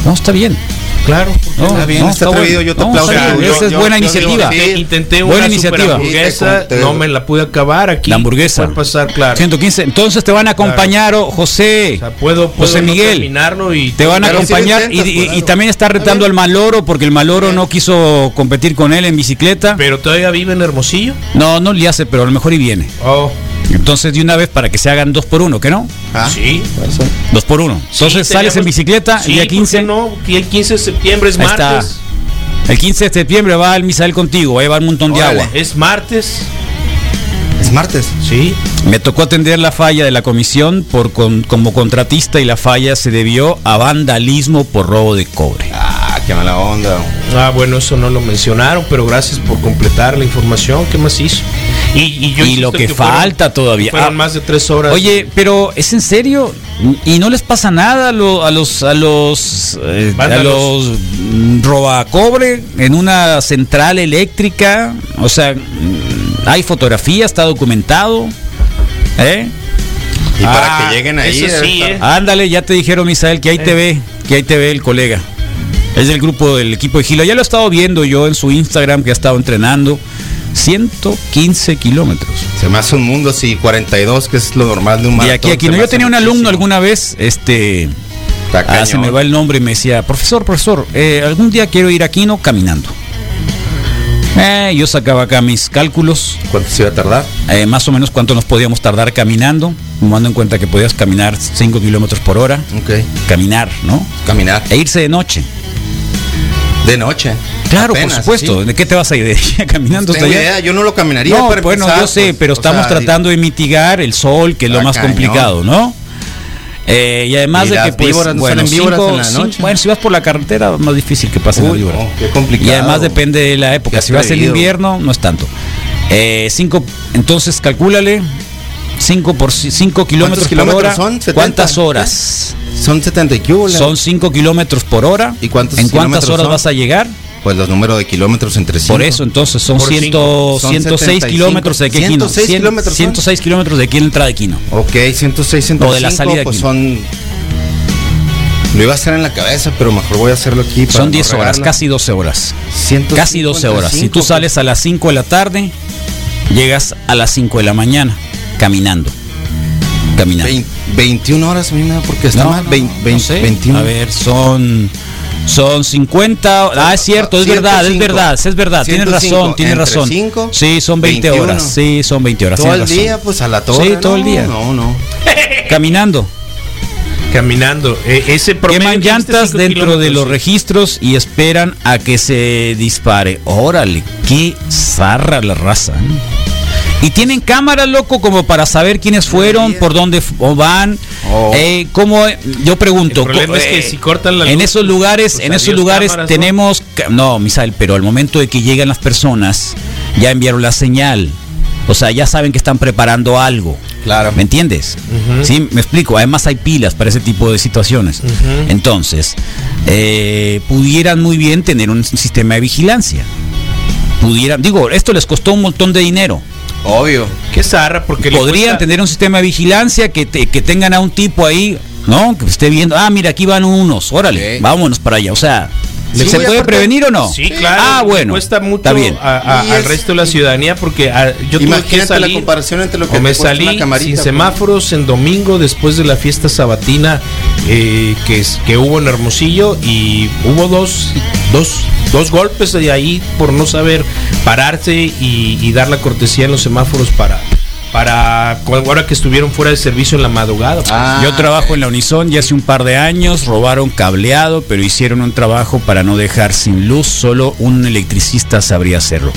No, está bien. Claro. ¿por qué No? Está bien, no, está está atrevido, bueno. yo te No, aplaudo. esa es yo- buena yo iniciativa. digo, sí. Intenté Buena una iniciativa. hamburguesa, no me la pude acabar aquí. La hamburguesa. Puede pasar, claro. 115. Entonces te van a acompañar, oh, José. O sea, puedo, puedo José Miguel. terminarlo y Te van a acompañar y, intentas, y- claro. y también está retando al Maloro porque el Maloro no quiso competir con él en bicicleta. Pero todavía vive en Hermosillo. No, no le hace, pero a lo mejor y viene. Oh, Entonces de una vez para que se hagan dos por uno, ¿qué no? Ah, sí. Dos por uno. Entonces Sí, sales en bicicleta Sí, el día ¿por qué 15. no, el 15 de septiembre es Ahí está. martes. El 15 de septiembre va el Misael contigo, va a llevar un montón de agua. Es martes. Es martes. Sí. Me tocó atender la falla de la comisión por con- como contratista y la falla se debió a vandalismo por robo de cobre. Ah, qué mala onda. Ah, bueno, eso no lo mencionaron, pero gracias por completar la información. ¿Qué más hizo? Y, y yo Y insisto lo que falta todavía. Fueron Ah, más de tres horas. Oye, pero ¿es en serio? ¿Y no les pasa nada a, lo- a los a los eh, a los mm, robacobre en una central eléctrica? O sea, mm, hay fotografía, está documentado. ¿Eh? Y para Ah, que lleguen ahí. eso debe sí, eh. Ándale, ya te dijeron, Misael, que ahí te ve, que ahí te ve el colega. Es del grupo del equipo de Gilo. Ya lo he estado viendo yo en su Instagram, que ha estado entrenando. 115 kilómetros. Se me hace un mundo, sí, 42, que es lo normal de un Y maratón. aquí, aquí, se no, yo tenía un alumno muchísimo. alguna vez, este, ah, se me va el nombre y me decía, profesor, profesor, eh, algún día quiero ir aquí, no caminando. Eh, yo sacaba acá mis cálculos, ¿Cuánto se iba a tardar? eh, más o menos cuánto nos podíamos tardar caminando, tomando en cuenta que podías caminar 5 kilómetros por hora, Ok. caminar, ¿no? Caminar. E irse de noche. De noche. Claro, Apenas, por supuesto. sí. ¿De qué te vas a ir? ¿De día caminando hasta Tengo allá? idea, yo no lo caminaría No, para bueno, empezar, yo sé, pues, pero estamos sea, tratando de mitigar el sol, que es lo Ah, más cañón. complicado, ¿no? Eh, y además ¿Y de las que pues, no bueno, víboras cinco- en la cinco- bueno, si vas por la carretera, más difícil que pasen las Uy, víboras. no, qué complicado. Y además depende de la época. Qué Si vas en invierno, no es tanto. Eh, cinco, entonces calcúlale 5 por 5 kilómetros por kilómetros hora. son? ¿70? ¿Cuántas horas? Son 70 y qué hubo, Son 5 kilómetros por hora. ¿Y cuántos ¿En cuántas kilómetros horas son? vas a llegar? Pues los números de kilómetros entre sí. Por eso, entonces son, Por 100, cinco. Son 106 75. kilómetros de Quino. 106 100 kilómetros son. 106 kilómetros de aquí en la entrada de Quino. Ok, 106, 105, O de la salida pues son... Lo iba a hacer en la cabeza, pero mejor voy a hacerlo aquí. para Son no 10 horas, regarla. casi 12 horas. 155, Casi 12 horas. Si tú sales a las 5 de la tarde, llegas a las 5 de la mañana caminando. Caminando. Vein- 21 horas, mira, porque está No, mal. no, Vein- no vein- sé. 21. A ver, son son 50. Ah, es cierto, es verdad, es 105. verdad, es verdad. Tienes 105, razón, tienes razón. cinco, Sí, son 20 21. horas. Sí, son 20 horas. todo tienes el razón. día, pues a la torre. Sí, todo el no, día. No, no. Caminando. Caminando. Eh, ese Queman llantas dentro de los registros y esperan a que se dispare. Órale, qué zarra la raza. ¿eh? Y tienen cámaras, loco, como para saber quiénes fueron, por dónde van. Oh. Eh, ¿cómo, eh, yo pregunto, El problema co- es que eh, si cortan la en esos lugares, pues en esos lugares cámaras, ¿no? tenemos, ca- no, Misael, pero al momento de que llegan las personas, ya enviaron la señal. O sea, ya saben que están preparando algo. Claro. ¿Me entiendes? Sí, me explico. Además hay pilas para ese tipo de situaciones. Entonces, eh, pudieran muy bien tener un sistema de vigilancia. Pudieran, digo, esto les costó un montón de dinero. Obvio. Qué zarra, porque Podrían cuesta- tener un sistema de vigilancia que, te- que tengan a un tipo ahí, ¿no? Que esté viendo, ah, mira, aquí van unos, órale, vámonos para allá. O sea, ¿se puede prevenir o no? Sí, claro. Ah, bueno. Cuesta mucho está bien. a- a- Y al es- resto de la ciudadanía porque ah, yo tuve que Imagínate la comparación entre lo que me salí camarita, sin pues. semáforos en domingo después de la fiesta sabatina eh, que, es- que hubo en Hermosillo y hubo dos, dos, dos golpes de ahí por no saber pararse y, y dar la cortesía en los semáforos para, para ahora que estuvieron fuera de servicio en la madrugada. Ah, Yo trabajo en la Unison y hace un par de años robaron cableado, pero hicieron un trabajo para no dejar sin luz, solo un electricista sabría hacerlo.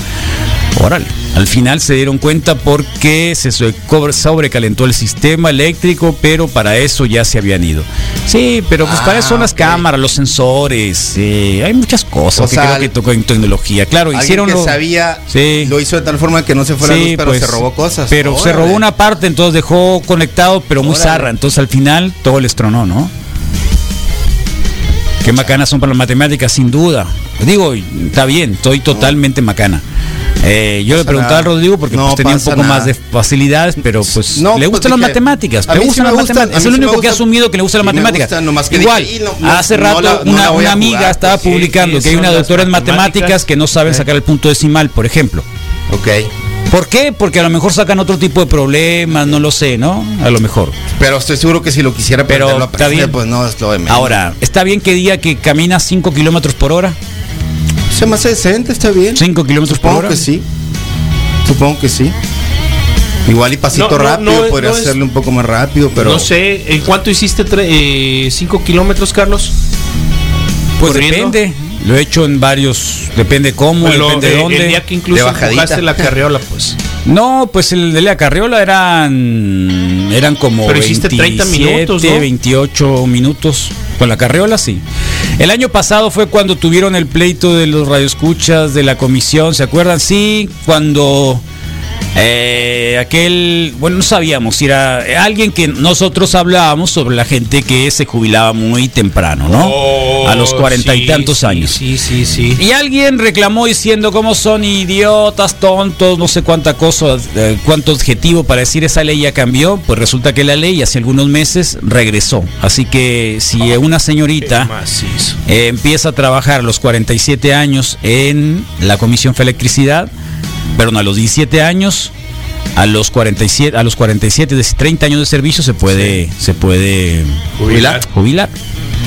Órale. Al final se dieron cuenta porque se sobrecalentó el sistema eléctrico, pero para eso ya se habían ido. Sí, pero pues para eso son las Ah, cámaras, los sensores, hay muchas cosas O que sea, creo que tocó en tecnología. Claro, hicieron que lo- sabía, Sí. lo hizo de tal forma que no se fue la Sí, luz, pero pues, se robó cosas. Pero se robó una parte, entonces dejó conectado, pero muy Órale. zarra. Entonces al final todo les tronó, ¿no? Qué macanas son para las matemáticas, sin duda. Digo, está bien, estoy totalmente macana. Eh, yo le preguntaba al Rodrigo porque No pues, tenía un poco más de facilidades, pero pues No, le pues, gustan las matemáticas. a Le sí gustan me las gustan, matemáticas. a Es el sí único que ha asumido que le Sí me matemáticas. gustan, nomás que Igual, dije, no- hace rato la- una, la a amiga jugar, estaba pues, ¿qué- publicando que hay una doctora en matemáticas que no saben sacar el punto decimal, por ejemplo. Ok. ¿Por qué? Porque a lo mejor sacan otro tipo de problemas, no lo sé, ¿no? A lo mejor. Pero estoy seguro que si lo quisiera Pero está bien. pues no es lo de menos. Ahora, ¿está bien que diga que camina 5 kilómetros por hora? Se me hace decente, está bien. 5 kilómetros por Supongo hora. que sí. Supongo que sí. Igual y pasito No, no, rápido, no, podría no es- hacerle un poco más rápido, pero. No sé, ¿en cuánto hiciste 5 kilómetros, Carlos? Pues corriendo. depende. Lo he hecho en varios. Depende cómo, Bueno, depende eh, de dónde. El día que incluso empujaste la carriola, pues. No, pues el de la carriola eran. Eran como. Pero hiciste 30 minutos, ¿no? 28 minutos. Con la carriola, sí. El año pasado fue cuando tuvieron el pleito de los radioescuchas de la comisión. ¿Se acuerdan? Sí, cuando. Eh, aquel, bueno, no sabíamos si era alguien que nosotros hablábamos sobre la gente que se jubilaba muy temprano, ¿no? a los cuarenta y Oh, tantos sí, años. Sí, sí, sí. Y alguien reclamó diciendo cómo son idiotas, tontos, no sé cuánta cosa, eh, cuánto adjetivo para decir esa ley ya cambió. Pues resulta que la ley hace algunos meses regresó. Así que si una señorita eh, empieza a trabajar a los 47 años en la Comisión de Electricidad, perdón, a los 17 años, a los 47, a los 47 de 30 años de servicio se puede, se puede Jubilar. jubilar.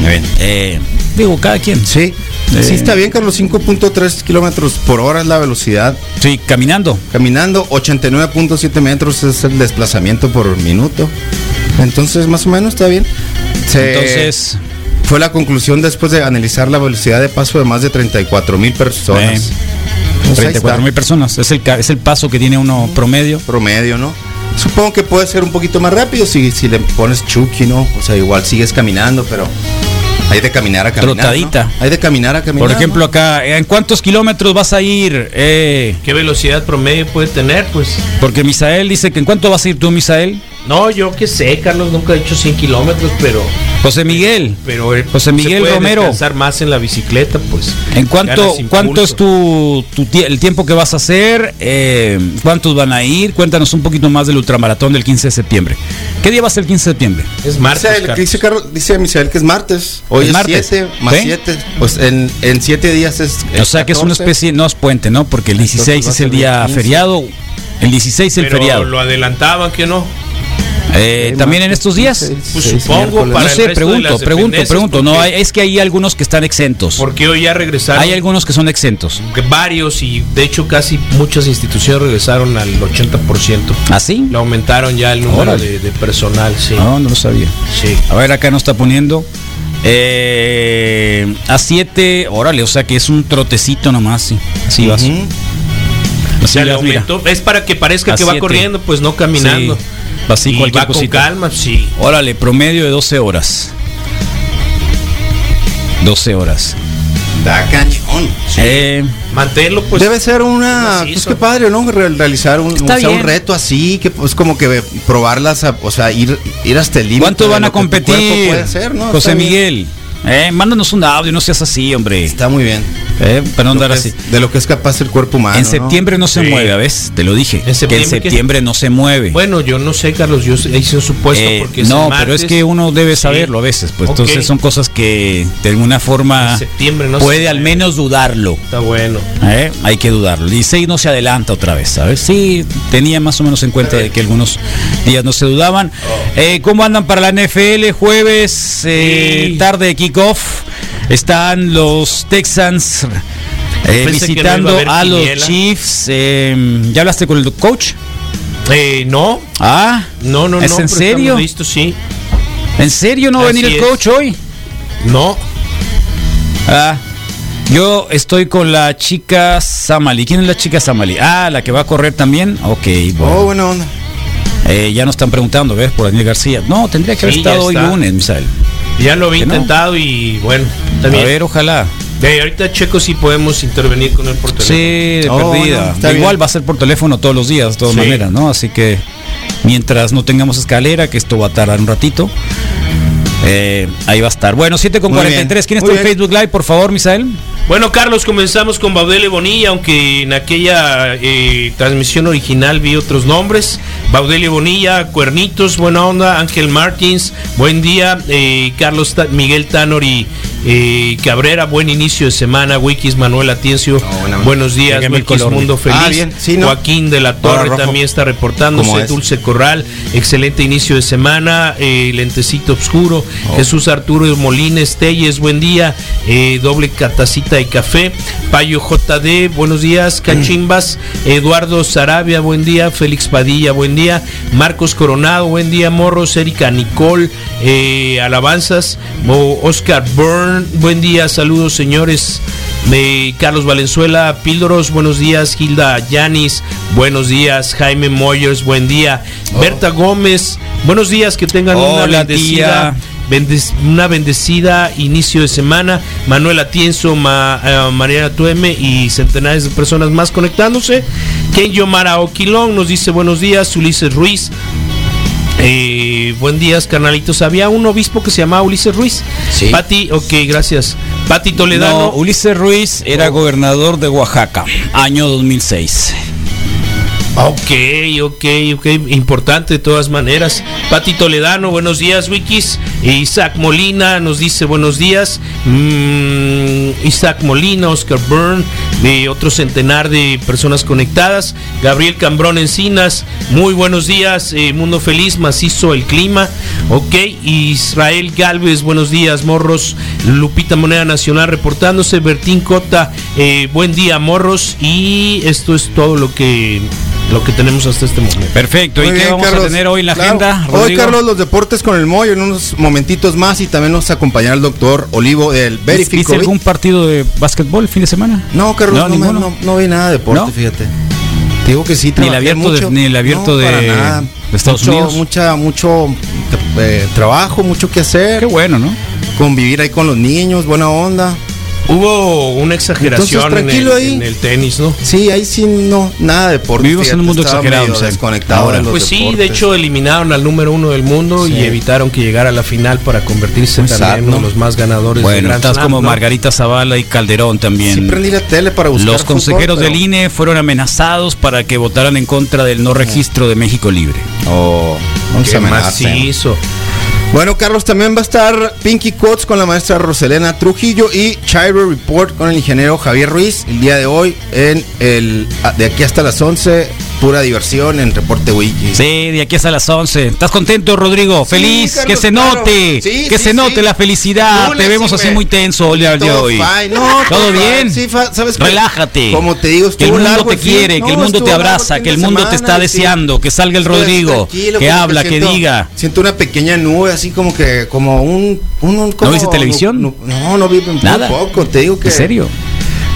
Bien. Eh, digo, cada quien. Sí. Eh. Sí, está bien, Carlos. 5.3 kilómetros por hora es la velocidad. Sí, caminando. Caminando, 89.7 metros es el desplazamiento por minuto. Entonces, más o menos está bien. Se- Entonces, Fue la conclusión después de analizar la velocidad de paso de más de 34 mil personas. Pues ahí 34 está. mil personas. Es el, es el paso que tiene uno promedio. promedio, ¿no? Supongo que puede ser un poquito más rápido si, si le pones chucky, ¿no? O sea, igual sigues caminando, pero hay de caminar a caminar. Trotadita. ¿no? Hay de caminar a caminar. Por ejemplo, ¿no? acá, ¿en cuántos kilómetros vas a ir? Eh, ¿Qué velocidad promedio puede tener? Pues. porque Misael dice que ¿en cuánto vas a ir tú, Misael? No, yo qué sé, Carlos, nunca he hecho 100 kilómetros, pero. José Miguel, Pero eh, José Miguel se puede Romero. descansar más en la bicicleta, pues. ¿en cuánto, cuánto es tu, tu tie- el tiempo que vas a hacer? Eh, ¿Cuántos van a ir? Cuéntanos un poquito más del ultramaratón del 15 de septiembre. ¿Qué día va a ser el 15 de septiembre? Es martes. Dice, Carlos. dice, Carlos, dice Misael que es martes. Hoy Es es martes. 7 más ¿Sí? 7. Pues en, en 7 días es. O sea que es una 14. especie, no es puente, ¿no? Porque el 16 Entonces va a es el día el 15. feriado. El 16 es el Pero feriado. lo adelantaban, que no? Eh, También en estos días. Pues supongo, para No el sé, resto de pregunto, pregunto, pregunto. No, hay- es que hay algunos que están exentos. Porque hoy ya regresaron. Hay algunos que son exentos. varios y de hecho casi muchas instituciones regresaron al 80%. ¿Así? Le aumentaron ya el número de, de personal, sí. No, no lo sabía. Sí. A ver, acá nos está poniendo. Eh, a 7, órale, o sea que es un trotecito nomás. Sí. Así vas. Ujú. Así Ya le vas, aumentó. Es para que parezca A que va corriendo, pues no caminando. Sí. Así y cualquier va con calma, sí. Órale, promedio de 12 horas. 12 horas. Da cañón. Eh, Manténlo, pues. Debe ser una. macizo. Pues qué padre, ¿no? Re- Realizar un, Está o sea, un reto así, que pues como que probarlas, a- o sea, ir, ir hasta el límite. ¿Cuánto van a competir? puede hacer, ¿no? José. Miguel. Eh, mándanos un audio, no seas así, hombre. Está muy bien. Eh, para no que así. de lo que es capaz el cuerpo humano. En ¿no? septiembre no, se Sí. mueve, ¿ves? Te lo dije. que en septiembre septiembre no se mueve. Bueno, yo no sé, Carlos, yo hice un supuesto Eh, porque es no, pero es que uno debe Sí. saberlo a veces. Pues Ok. entonces son cosas que de alguna forma En septiembre no se puede al mueve. menos dudarlo. Está bueno. ¿eh? Hay que dudarlo. El 16 no se adelanta otra vez, ¿sabes? Sí, tenía más o menos en cuenta de que algunos días no se dudaban. Oh. Eh, ¿Cómo andan para la NFL? Jueves, eh, Sí. tarde de kickoff. Están los Texans eh, no visitando a los. Chiefs. Eh, ¿Ya hablaste con el coach? Eh, no, Ah, no, no, ¿Es no. en serio? listos, sí. ¿En serio no va a venir el es. coach hoy? No, Ah, yo estoy con la chica Samali. ¿Quién es la chica Samali? Ah, la que va a correr también. Ok, bueno. Oh, buena onda. Eh, ya nos están preguntando, ¿ves? Por Daniel García. No, tendría que haber Sí, estado hoy lunes, Misael. ya lo había intentado y bueno, A ver, ojalá. Ve, ahorita checo si podemos intervenir con él por teléfono. Sí, de Oh, perdida. Igual bien. va a ser por teléfono todos los días, de todas Sí. maneras, ¿no? Así que mientras no tengamos escalera, que esto va a tardar un ratito, eh, ahí va a estar. Bueno, 7 con Muy 43. ¿Quién está muy en bien. Facebook Live, por favor, Misael? Bueno, Carlos, comenzamos con Baudele Bonilla, aunque en aquella eh, transmisión original vi otros nombres. Baudele Bonilla, Cuernitos, buena onda. Ángel Martins, buen día. Eh, Carlos Ta- Miguel Tanor y eh, Cabrera, buen inicio de semana. Wikis Manuel Atiencio, Oh, buenos días. Wikis color. Mundo Feliz. Ah, bien, sí, ¿no? Joaquín de la Torre también está reportándose. Dulce Corral, excelente inicio de semana. eh, lentecito oscuro. Oh. Jesús Arturo Molines Telles, buen día. eh, doble catacita de café. Payo JD, buenos días. Cachimbas. Eduardo Sarabia, buen día. Félix Padilla, buen día. Marcos Coronado, buen día. Morros, Erika Nicole, eh, Alabanzas. Oscar Buen día. Saludos, señores. Eh, Carlos Valenzuela, Píldoros, buenos días. Gilda Yanis, buenos días. Jaime Moyers, buen día. Berta Gómez, buenos días. Que tengan una bendecida. Bendec- una bendecida inicio de semana. Manuel Atienzo, Ma- eh, Mariana Tueme y centenares de personas más conectándose. Kenyo Mara Oquilón nos dice buenos días. Ulises Ruiz. Eh, buen días, carnalitos. Había un obispo que se llamaba Ulises Ruiz. Sí. Pati, ok, gracias. Pati Toledano. No, Ulises Ruiz era gobernador de Oaxaca, año 2006. Ok, ok, ok, importante de todas maneras. Pati Toledano, buenos días, Wikis. Isaac Molina nos dice buenos días. Mm, Isaac Molina, Oscar Byrne, de otro centenar de personas conectadas. Gabriel Cambrón Encinas, muy buenos días. eh, Mundo Feliz, macizo el clima. Ok, Israel Galvez, buenos días, morros. Lupita Moneda Nacional reportándose. Bertín Cota, eh, buen día, morros. Y esto es todo lo que lo que tenemos hasta este momento. Perfecto. ¿Y qué vamos Carlos. a tener hoy en la Claro. agenda? Hoy? Carlos, los deportes con el Moyo en unos momentitos más y también nos acompañará el doctor Olivo del ¿Viste Verifico. algún partido de básquetbol el fin de semana? No, Carlos, No, no, me- ninguno. no, no vi nada de deporte, ¿No? fíjate. Te digo que sí, Ni el abierto de- ni el abierto de- nada. Estados Mucho- Unidos. Mucha, mucho eh, trabajo, mucho que hacer. Qué bueno, ¿no? Convivir ahí con los niños, buena onda. Hubo una exageración Entonces, en, el, tranquilo ahí. en el tenis, ¿no? Sí, ahí sí no, nada de deporte. Vivimos en un mundo exagerado, medio o sea, desconectado ahora. de los Pues sí, de hecho eliminaron al número uno del mundo Sí. y evitaron que llegara a la final para convertirse Muy también sad, en uno ¿no? de los más ganadores. de Bueno, estás Slam, como ¿no? Margarita Zavala y Calderón también. Sí prendí la tele para buscar Los fútbol, consejeros pero- del INE fueron amenazados para que votaran en contra del no registro de México Libre. Oh, no Qué se amenacen. macizo. Bueno, Carlos, también va a estar Pinky Coats con la maestra Roselena Trujillo y Chiro Report con el ingeniero Javier Ruiz el día de hoy en el de aquí hasta las 11, pura diversión en Reporte Wiki. Sí, de aquí hasta las 11. ¿Estás contento, Rodrigo? Feliz, que se note, Sí, que sí, se note la felicidad. Lunes, Te vemos sí, así muy tenso el día de hoy. No, ¿Todo bien? ¿sabes? Relájate. Como te digo, que el mundo te quiere, que el No, mundo te abraza, que el mundo te está deseando, que salga el Rodrigo, que habla, que siento- diga. Siento una pequeña nube, así como que, como un. un, un- como- viste televisión? No, no, no vi Nada. poco, te digo que. ¿En serio?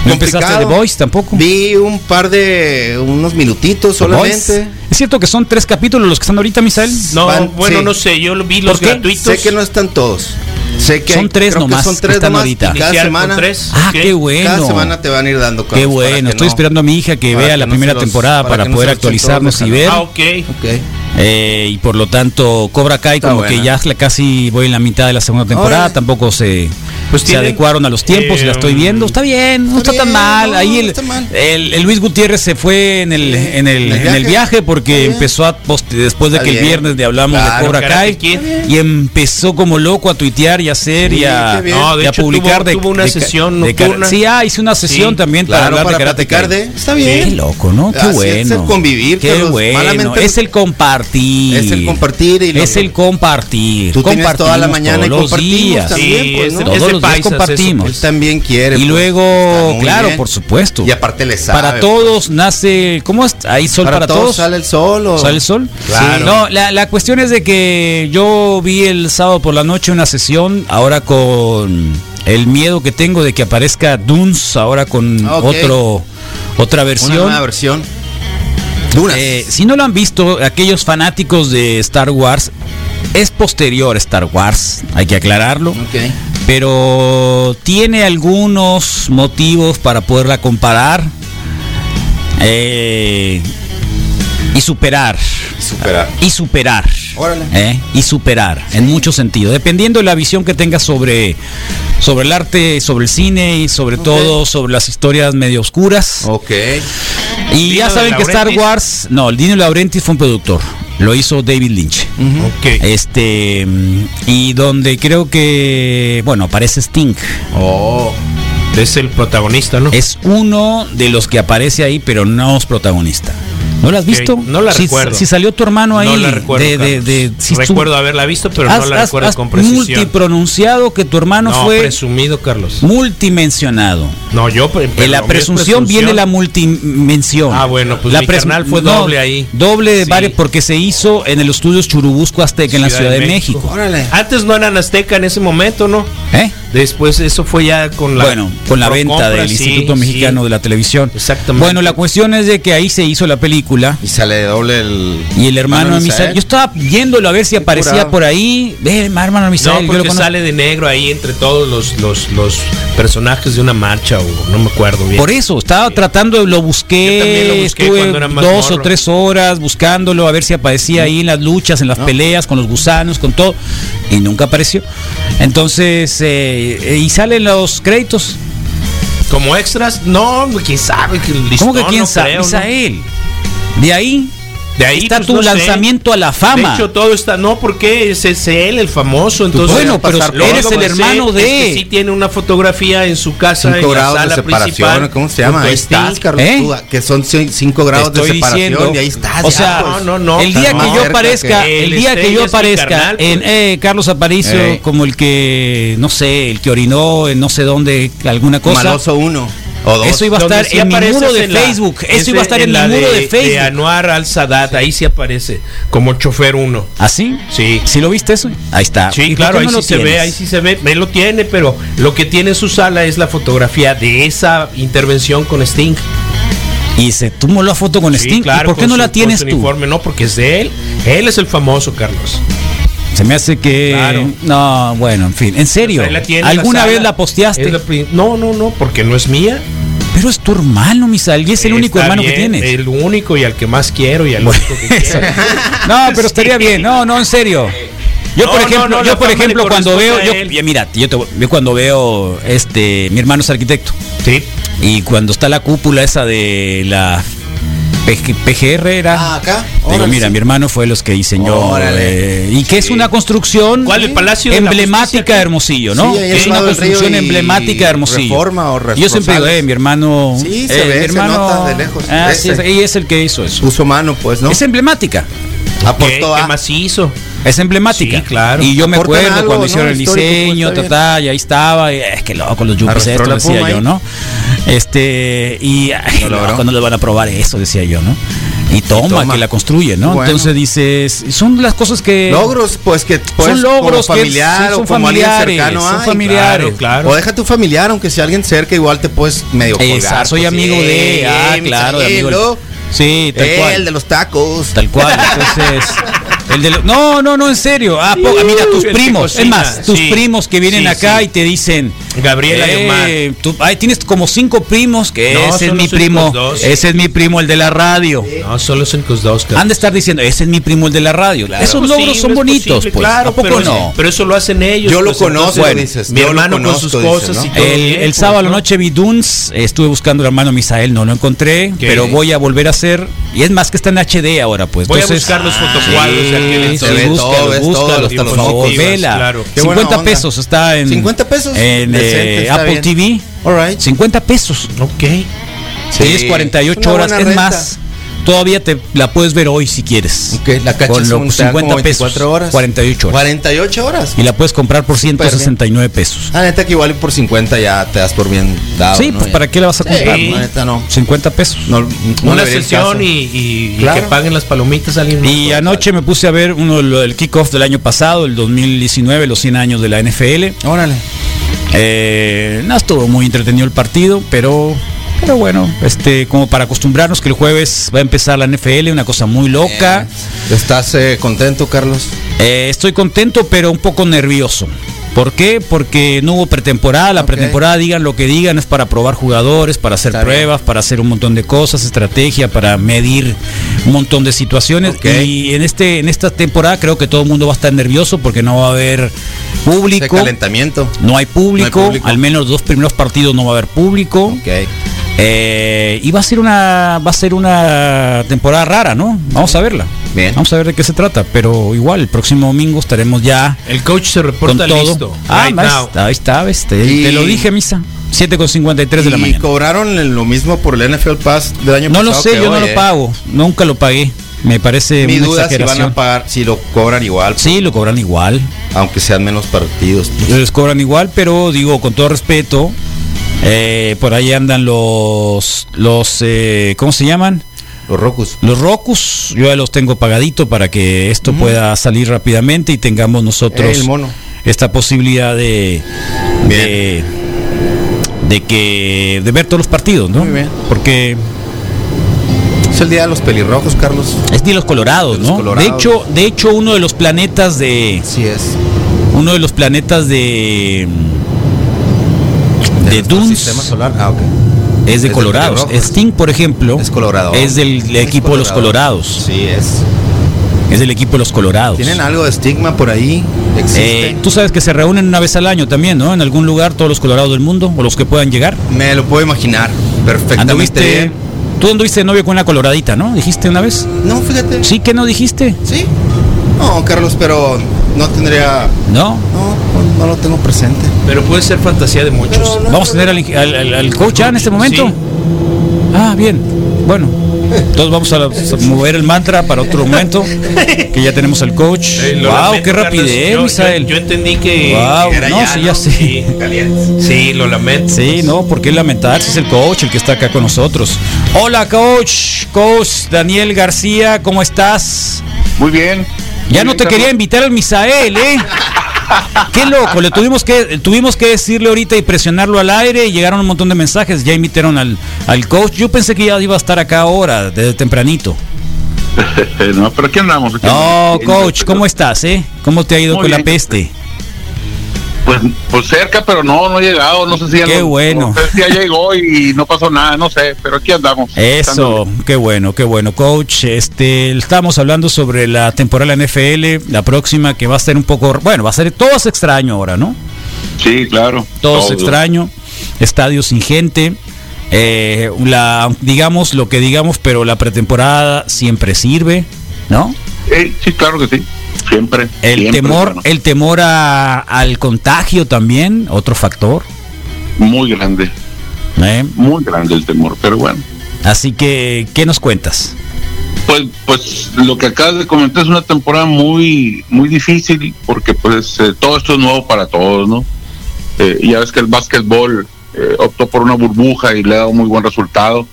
¿No empezaste. The Voice tampoco? Vi un par de. unos minutitos The Voice. solamente. ¿Es cierto que son tres capítulos los que están ahorita, Misael? No, Van- bueno, sí. no sé, yo vi los qué? gratuitos. Sé que no están todos. Sé que Son tres creo que nomás son tres están nomás, ahorita. Cada semana, tres. Ah, qué bueno. cada semana te van a ir dando Qué cosas para bueno, estoy no- esperando a mi hija que para vea que la no primera los- temporada para, no poder actualizarnos y ver. Ah, ok. Ok. Eh, y por lo tanto, Cobra Kai Está como buena. que ya casi voy en la mitad de la segunda temporada, tampoco se, Pues se tienen, adecuaron a los tiempos y la estoy viendo. Está bien, no está, está tan mal. no, Ahí el, está mal. el- el Luis Gutiérrez se fue en el, en el, en el viaje. porque empezó a post- después de que el viernes le hablamos Claro, de Cobra Kai y empezó como loco a tuitear y a hacer y a. No, de y a publicar tuvo- de tuvo una de- sesión de nocturna. Sí, ah, hice una sesión Sí, también para Claro, hablar para de Karate Kai. Está bien. Qué loco, ¿no? Qué Así es bueno. el convivir, Qué bueno. Es el compartir. Es el compartir y lo- Es el compartir. Tú tienes toda la Compartimos mañana y todos los compartimos días. también, Sí, pues, es, ¿no? Todos los muy ya paisas compartimos. Él también quiere. Y pues, luego, claro, bien. por supuesto. Y aparte le sabe. para todos nace, ¿cómo es? ¿Hay sol para, para, todos, todos? sale el sol. o- ¿Sale el sol? Claro. Sí. No, la, la cuestión es de que yo vi el sábado por la noche una sesión, ahora con el miedo que tengo de que aparezca Dunes, ahora con Ok. otro otra Una versión. nueva versión. Eh, si no lo han visto, aquellos fanáticos de Star Wars, es posterior a Star Wars, hay que aclararlo. pero tiene algunos motivos para poderla comparar eh, y superar. Superar. Y superar. Órale. ¿eh? Y superar, en muchos sentidos. Dependiendo de la visión que tengas sobre, sobre el arte, sobre el cine y sobre todo sobre las historias medio oscuras. Ok. Y ya saben que Star. Wars, no, el Dino Laurentiis fue un productor. Lo hizo David Lynch. Este y donde creo que bueno aparece Sting. Oh. Es el protagonista, ¿no? Es uno de los que aparece ahí, pero no es protagonista. ¿No lo has visto? no la si, recuerdo. Si salió tu hermano ahí. no la recuerdo. de, de- Carlos. de- si tú- recuerdo haberla visto, pero no la has- recuerdo has con precisión. multipronunciado que tu hermano no, fue presumido, Carlos. multimencionado. No, yo. pero En la presunción viene la multimención. Ah, bueno, pues mi carnal fue doble ahí. Doble de Sí. varios porque se hizo en el estudios Churubusco Azteca en la Ciudad de México. Órale. Antes no eran Azteca en ese momento, ¿no? ¿Eh? Después eso fue ya con la bueno, con la venta del sí, Instituto sí. Mexicano de la Televisión. Exactamente. Bueno, la cuestión es de que ahí se hizo la película Y sale de doble el. y el hermano de Misael. Yo estaba viéndolo a ver si aparecía curado. por ahí. Ve, hermano de No, Misael. yo lo porque sale de negro ahí entre todos los, los, los personajes de una marcha o no me acuerdo bien. Por eso, estaba tratando, lo busqué, lo busqué estuve cuando era más dos morro. o tres horas buscándolo a ver si aparecía ahí en las luchas, en las peleas, con los gusanos, con todo, y nunca apareció. Entonces, eh, eh, y salen los créditos. Como extras, no, quién sabe. el ¿Cómo listón, que quién no sabe? creo, ¿no? Misael. De ahí, De ahí está pues, tu no sé. lanzamiento a la fama. De hecho, todo está. No, porque es, es él el famoso. Entonces, Bueno, pero eres el sé hermano es de- que sí tiene una fotografía en su casa. 5 en la grados de sala separación, principal, ¿cómo se llama? Ahí estás. Carlos. ¿Eh? tú, que son 5 grados de separación diciendo, y ahí estás. O ya, sea, pues. no, no, el día que yo aparezca, que- el día que yo es aparezca carnal, en pues. eh, Carlos Aparicio Ey. como el que no sé, el que orinó en no sé dónde alguna cosa. Maloso 1 o 2. Eso iba a estar sí en mi muro de en Facebook. Eso iba a estar en, la mi muro de, De Facebook. Anuar al Sadat, ahí sí aparece como chofer uno. ¿Así? Sí. ¿Sí lo viste eso? Ahí está. ¿Y Sí, claro, ahí no sí se ve, ahí sí se ve, él lo tiene, pero lo que tiene en su sala es la fotografía de esa intervención con Sting. Y se tomó la foto con Sí, Sting. claro, ¿Y por qué no su- la tienes tú? uniforme, no, porque es de él. Él es el famoso, Carlos. Se me hace que. Claro. No, bueno, en fin. En serio. Ahí la tiene en la ¿Alguna sala. vez la posteaste? La no, no, no, porque no es mía. Pero es tu hermano, Misael. Y es el único Está hermano que tienes. El único y al que más quiero y al Bueno, único que quiero. No, pero estaría bien. No, no, en serio. Yo No, por ejemplo, no, yo por ejemplo cuando veo, yo, mira, yo, te, yo cuando veo, este, mi hermano es arquitecto Sí. y cuando está la cúpula esa de la PGR era, Ah, acá. digo, Órale, mira, sí. mi hermano fue los que diseñó Órale. eh, y que es una construcción ¿Cuál, el Palacio emblemática de Hermosillo, ¿no? Sí, es una construcción y emblemática de Hermosillo. Reforma o yo siempre digo, eh, mi hermano, Sí, se eh, ve, mi se hermano, nota de lejos. ah, sí, Ese. y es el que hizo eso. Puso mano, pues, ¿no? Es emblemática. ¿Qué, Aportó qué a. macizo? Es emblemática. Sí, claro. Y yo me Aportan acuerdo algo, cuando ¿no? hicieron el pues, diseño, está ta, bien. ta, y ahí estaba. y, es que loco, los yuppies esto, la decía yo. ¿no? Este, y ay, loco, no le van a probar eso, decía yo, ¿no? Y toma, toma. que la construye, ¿no? Bueno. Entonces dices, son las cosas que. Logros, pues que pues, Son logros como familiar son o como alguien familiares, cercano. son ay, familiares. Claro, claro. O deja tu familiar, aunque sea alguien cerca, igual te puedes medio colgar. Esa, soy pues, amigo sí, de. Ah, claro, de amigo. Sí, tal El cual. de los tacos. Tal cual, entonces. El de lo- no, no, no, en serio. Ah, po- mira, tus primos, es más, tus sí. primos que vienen Sí, acá sí. y te dicen. Gabriela y Omar. eh, tú- ay, tienes como cinco primos, que No, ese es mi primo. Ese es mi primo, el de la radio. No, solo son los dos. Carlos. Han de estar diciendo, ese es mi primo, el de la radio. Esos Es logros posible, son bonitos, posible, pues. claro, ¿A poco pero, no? pero eso lo hacen ellos. Yo lo pues, conozco, entonces, dices, Mi hermano con conozco, sus dices, cosas ¿no? y todo El, bien, el pues, sábado noche vi Dunes, estuve buscando al hermano Misael, no lo encontré, ¿Qué? pero voy a volver a hacer, y es más que está en HD ahora, pues. Voy a buscar los fotocuadros de aquel entonces. Búscalo, búscalo, por favor, vela. claro. Qué buena 50 onda. pesos está en 50 pesos. en Decente, eh, está Apple bien. TV. All right. 50 pesos. Ok. Sí, es 48 una horas, es más. todavía te la puedes ver hoy si quieres. Ok, la cacha Con da 50 como pesos. 24 horas. 48 horas. 48 horas. Y la puedes comprar por Súper bien. 169 pesos. Ah, neta que igual por 50 ya te das por bien dado. sí, ¿no? pues. ¿para qué la vas a Sí, comprar? la neta no. 50 pesos. No, no Una sesión y, y- y Claro. que paguen las palomitas a alguien. Y anoche me puse a ver uno de lo del kickoff del año pasado, el 2019, los 100 años de la NFL. Órale. Eh, no estuvo muy entretenido el partido, pero pero bueno, este como para acostumbrarnos que el jueves va a empezar la NFL, una cosa muy loca. ¿Estás eh, contento, Carlos? Eh, estoy contento, pero un poco nervioso. ¿Por qué? Porque no hubo pretemporada. La pretemporada, digan lo que digan, es para probar jugadores, para hacer Está bien. pruebas, para hacer un montón de cosas, estrategia, para medir un montón de situaciones. Y en este en esta temporada creo que todo el mundo va a estar nervioso porque no va a haber Ese público. calentamiento. No hay público, No hay público. al menos los dos primeros partidos no va a haber público. Eh, y va a ser una va a ser una temporada rara, ¿no? Vamos a verla. Bien. Vamos a ver de qué se trata, pero igual el próximo domingo estaremos ya El coach se con reporta todo. listo. Ah, right está, ahí está, ves, te, Y- te lo dije, misa. 7 con 53 de la ¿Y mañana. cobraron lo mismo por el NFL Pass del año No pasado? lo sé, yo no hoy, lo eh? pago, nunca lo pagué. Me parece Mi una duda si van exageración. a pagar, si lo cobran igual, Sí, lo cobran igual. aunque sean menos partidos. Les cobran igual, pero digo, con todo respeto, eh, por ahí andan los, los eh, ¿cómo se llaman? Los Rocus. Los Rocus, yo ya los tengo pagadito para que esto pueda salir rápidamente y tengamos nosotros El mono. esta posibilidad de, de, de que de ver todos los partidos, ¿no? Muy bien. Porque Es el día de los pelirrojos, Carlos. es de los Colorados, De los ¿no? Colorados. De hecho, de hecho uno de los planetas de Sí es. uno de los planetas de de nuestro Dunes sistema solar. Ah, es de de pelirrojos. Sting, por ejemplo, Es colorado. es del Es equipo de los colorado. Colorados. Sí es. Es del equipo de los Colorados. ¿Tienen algo de estigma por ahí? ¿Existe? Eh, Tú sabes que se reúnen una vez al año también, ¿no? En algún lugar, todos los colorados del mundo, o los que puedan llegar. Me lo puedo imaginar perfectamente Anduviste, bien. tú anduviste de novio con una coloradita, ¿no? ¿Dijiste una vez? No, fíjate. Sí, que no dijiste? Sí. No, Carlos, pero no tendría. No. No, no, lo tengo presente. Pero puede ser fantasía de muchos. Vamos a tener al, al- al- al coach ya en este momento. Sí. Ah, bien. Bueno. Entonces vamos a, a mover el mantra para otro momento. Que ya tenemos al coach. Eh, wow, lamento, qué Carlos. rapidez, Yo- yo- Misael. Yo, entendí que. Wow, era no, sí, ya sé. Sí, Sí, lo lamento. Sí, no, ¿por qué lamentarse? Es el coach el que está acá con nosotros. Hola, coach. Coach Daniel García, ¿cómo estás? Muy bien. Ya no te quería invitar al Misael, ¿eh? Qué loco, le tuvimos que tuvimos que decirle ahorita y presionarlo al aire y llegaron un montón de mensajes, ya invitaron al, al coach. Yo pensé que ya iba a estar acá ahora, desde tempranito. no, pero aquí andamos. aquí No, coach, ¿cómo estás, eh? ¿Cómo te ha ido Muy con la peste? Pues, pues cerca, pero no, no ha llegado. No sé si Qué no- bueno. no sé si ya llegó y no pasó nada, no sé, pero aquí andamos. Eso, qué bueno, qué bueno, coach. Este, estábamos hablando sobre la temporada NFL, la próxima que va a ser un poco, bueno, va a ser todo es extraño ahora, ¿no? Sí, claro. Todo es Todo. extraño, estadios sin gente, eh, la, digamos lo que digamos, pero la pretemporada siempre sirve, ¿no? Eh, sí, claro que sí. Siempre. El siempre, temor, hermano. el temor a- al contagio también, otro factor. Muy grande, ¿eh? muy grande el temor, pero bueno. Así que, ¿qué nos cuentas? Pues, pues lo que acabas de comentar es una temporada muy, muy difícil porque pues eh, todo esto es nuevo para todos, ¿no? Eh, ya ves que el básquetbol eh, optó por una burbuja y le ha dado muy buen resultado.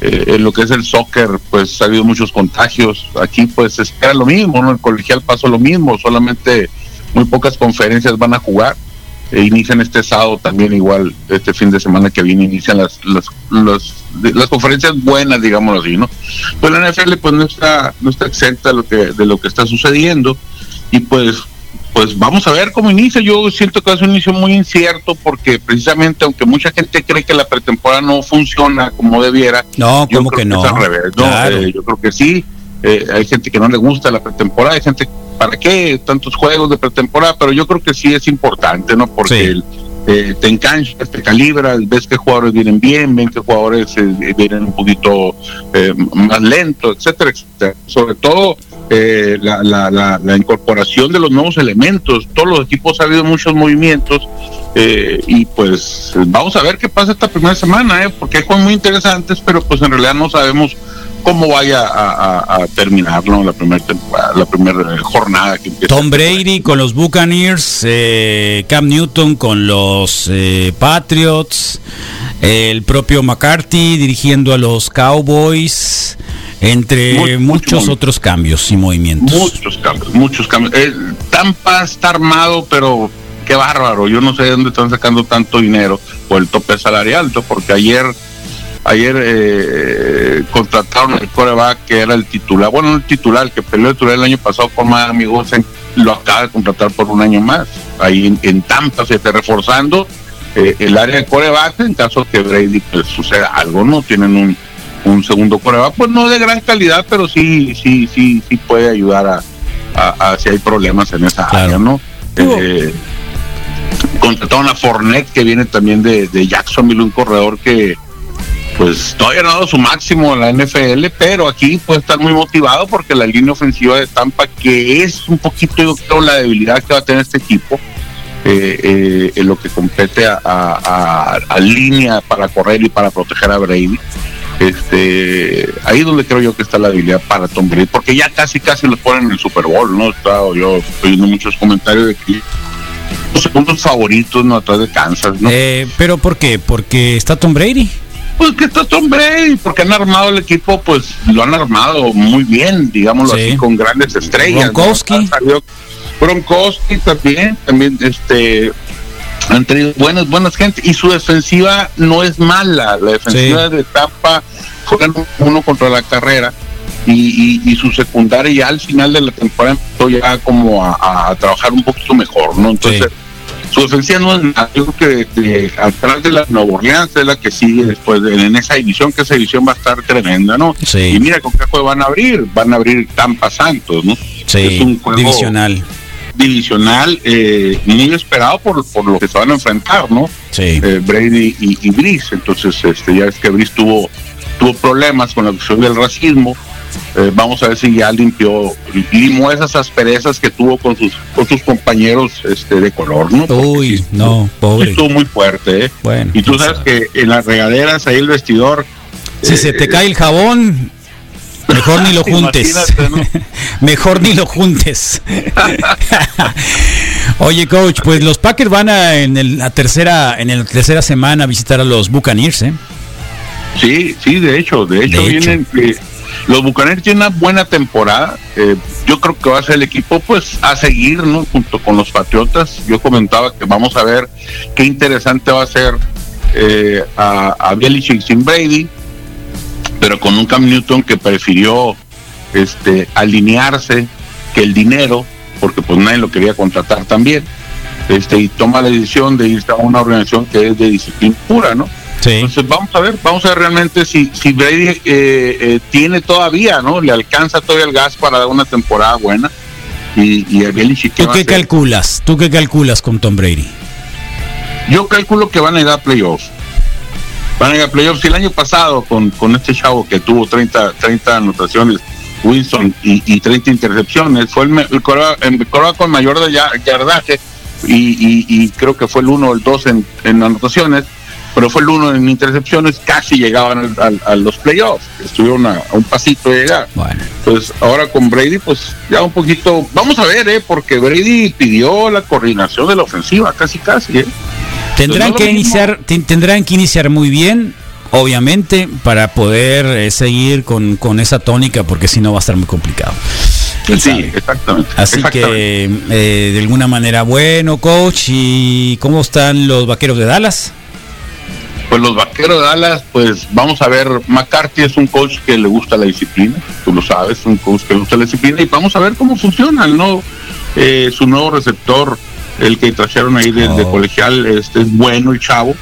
Eh, en lo que es el soccer, pues ha habido muchos contagios. Aquí pues se espera lo mismo, ¿no? El colegial pasó lo mismo, solamente muy pocas conferencias van a jugar. E inician este sábado también igual, este fin de semana que viene, inician las, las, las, conferencias buenas, digámoslo así, ¿no? Pero la NFL pues no está, no está exenta de lo que, de lo que está sucediendo y pues pues vamos a ver cómo inicia. Yo siento que es un inicio muy incierto porque precisamente aunque mucha gente cree que la pretemporada no funciona como debiera, No, yo como creo que no. es al revés, ¿no? Claro. Eh, yo creo que sí. Eh, hay gente que no le gusta la pretemporada, hay gente, ¿para qué tantos juegos de pretemporada? Pero yo creo que sí es importante, ¿no? Porque Sí. el- eh, te enganchas, te calibras, ves que jugadores vienen bien, ven que jugadores eh, vienen un poquito eh, más lentos, etcétera, etcétera. Sobre todo eh, la, la, la, la incorporación de los nuevos elementos. Todos los equipos ha habido muchos movimientos eh, y pues vamos a ver qué pasa esta primera semana, ¿eh? porque hay juegos muy interesantes, pero pues en realidad no sabemos cómo vaya a, a- a terminar ¿no? la primera la primera jornada que empieza. Tom Brady con los Buccaneers, eh, Cam Newton con los eh, Patriots, el propio McCarthy dirigiendo a los Cowboys, entre muchos otros cambios y movimientos. Muchos cambios, muchos cambios. Eh, Tampa está armado, pero qué bárbaro. Yo no sé de dónde están sacando tanto dinero por el tope salarial, porque ayer ayer eh, contrataron al coreback que era el titular, bueno, no el titular, el que peleó el titular el año pasado por Miami Gosen, lo acaba de contratar por un año más. Ahí en, en Tampa se está reforzando eh, el área de coreback en caso que Brady pues, suceda algo, ¿no? Tienen un, un segundo coreback, pues no de gran calidad, pero sí, sí, sí, sí puede ayudar a, a- a si hay problemas en esa Claro. área, ¿no? Eh, contrataron a Fournette que viene también de, de Jacksonville, un corredor que pues todavía no ha dado su máximo en la NFL, pero aquí puede estar muy motivado porque la línea ofensiva de Tampa, que es un poquito, yo creo, la debilidad que va a tener este equipo, eh, eh, en lo que compete a, línea para correr y para proteger a Brady. Este, ahí es donde creo yo que está la debilidad para Tom Brady, porque ya casi casi lo ponen en el Super Bowl, ¿no? Está, yo estoy viendo muchos comentarios de que los segundos favoritos, ¿no? Atrás de Kansas, ¿no? Eh, ¿Pero por qué? ¿Porque está Tom Brady? Pues que está Tom Brady, porque han armado el equipo, pues lo han armado muy bien, digámoslo Sí. así, con grandes estrellas. ¿no? Gronkowski. Ha salido Gronkowski también, también este han tenido buenas, buenas gente y su defensiva no es mala, la defensiva de Tampa juegan uno contra la carrera y, y- y su secundaria ya al final de la temporada empezó ya como a, a trabajar un poquito mejor, ¿no? Entonces su defensiva no es nada. Yo creo que, que atrás de la Nueva Orleans es la que sigue después de, en esa división, que esa división va a estar tremenda, ¿no? Sí. Y mira con qué juego van a abrir, van a abrir Tampa Santos, ¿no? Sí, Es un juego divisional. divisional eh, muy esperado por, por lo que se van a enfrentar, ¿no? Sí. Eh, Brady y, y Brice. Entonces, este, ya es que Brice tuvo, tuvo problemas con la cuestión del racismo. Eh, vamos a ver si ya limpió, limó esas asperezas que tuvo con sus, con sus compañeros este, de color, ¿no? Porque Uy, sí, no, pobre. estuvo muy fuerte, ¿eh? Bueno, Y tú quién sabes sabe. que en las regaderas, ahí el vestidor. Si eh, se te cae el jabón, mejor ni lo juntes. Mejor ni lo juntes. Oye, coach, pues los Packers van a, en el- la tercera en la tercera semana a visitar a los Buccaneers, ¿eh? Sí, sí, de hecho, de hecho, De hecho. vienen. eh, los Bucaneros tienen una buena temporada. eh, yo creo que va a ser el equipo, pues, a seguir, ¿no? Junto con los Patriotas. Yo comentaba que vamos a ver qué interesante va a ser eh, a, a Belichick sin Brady, pero con un Cam Newton que prefirió este alinearse que el dinero, porque pues nadie lo quería contratar también. Este, y toma la decisión de irse a una organización que es de disciplina pura, ¿no? Sí. Entonces vamos a ver, vamos a ver realmente si, si Brady eh, eh, tiene todavía, ¿no? Le alcanza todavía el gas para dar una temporada buena. Y, y a Belichick, ¿qué ¿Tú qué calculas? ¿Tú qué calculas con Tom Brady? Yo calculo que van a ir a playoffs. Van a ir a playoffs. Y el año pasado, con, con este chavo que tuvo 30, 30 anotaciones, Winston, y, y 30 intercepciones, fue el, el el con mayor de ya- yardaje. Y creo que fue el 1 o el 2 en, en anotaciones, pero fue el 1 en intercepciones. Casi llegaban al- al- a los playoffs. Estuvieron a, a un pasito de llegar. Bueno, Pues ahora con Brady, pues ya un poquito. Vamos a ver, ¿eh? Porque Brady pidió la coordinación de la ofensiva, casi, casi, ¿eh? tendrán no que iniciar ten- tendrán que iniciar muy bien, obviamente, para poder eh, seguir con, con esa tónica, porque si no va a estar muy complicado. ¿Quién Sí, sabe? exactamente. Así exactamente. que eh, de alguna manera bueno, coach. ¿Y cómo están los vaqueros de Dallas? Pues los vaqueros de Dallas, pues vamos a ver. McCarthy es un coach que le gusta la disciplina, tú lo sabes, un coach que le gusta la disciplina, y vamos a ver cómo funciona, ¿no? Eh, su nuevo receptor, el que trajeron ahí de, de Oh. colegial, este es bueno y chavo.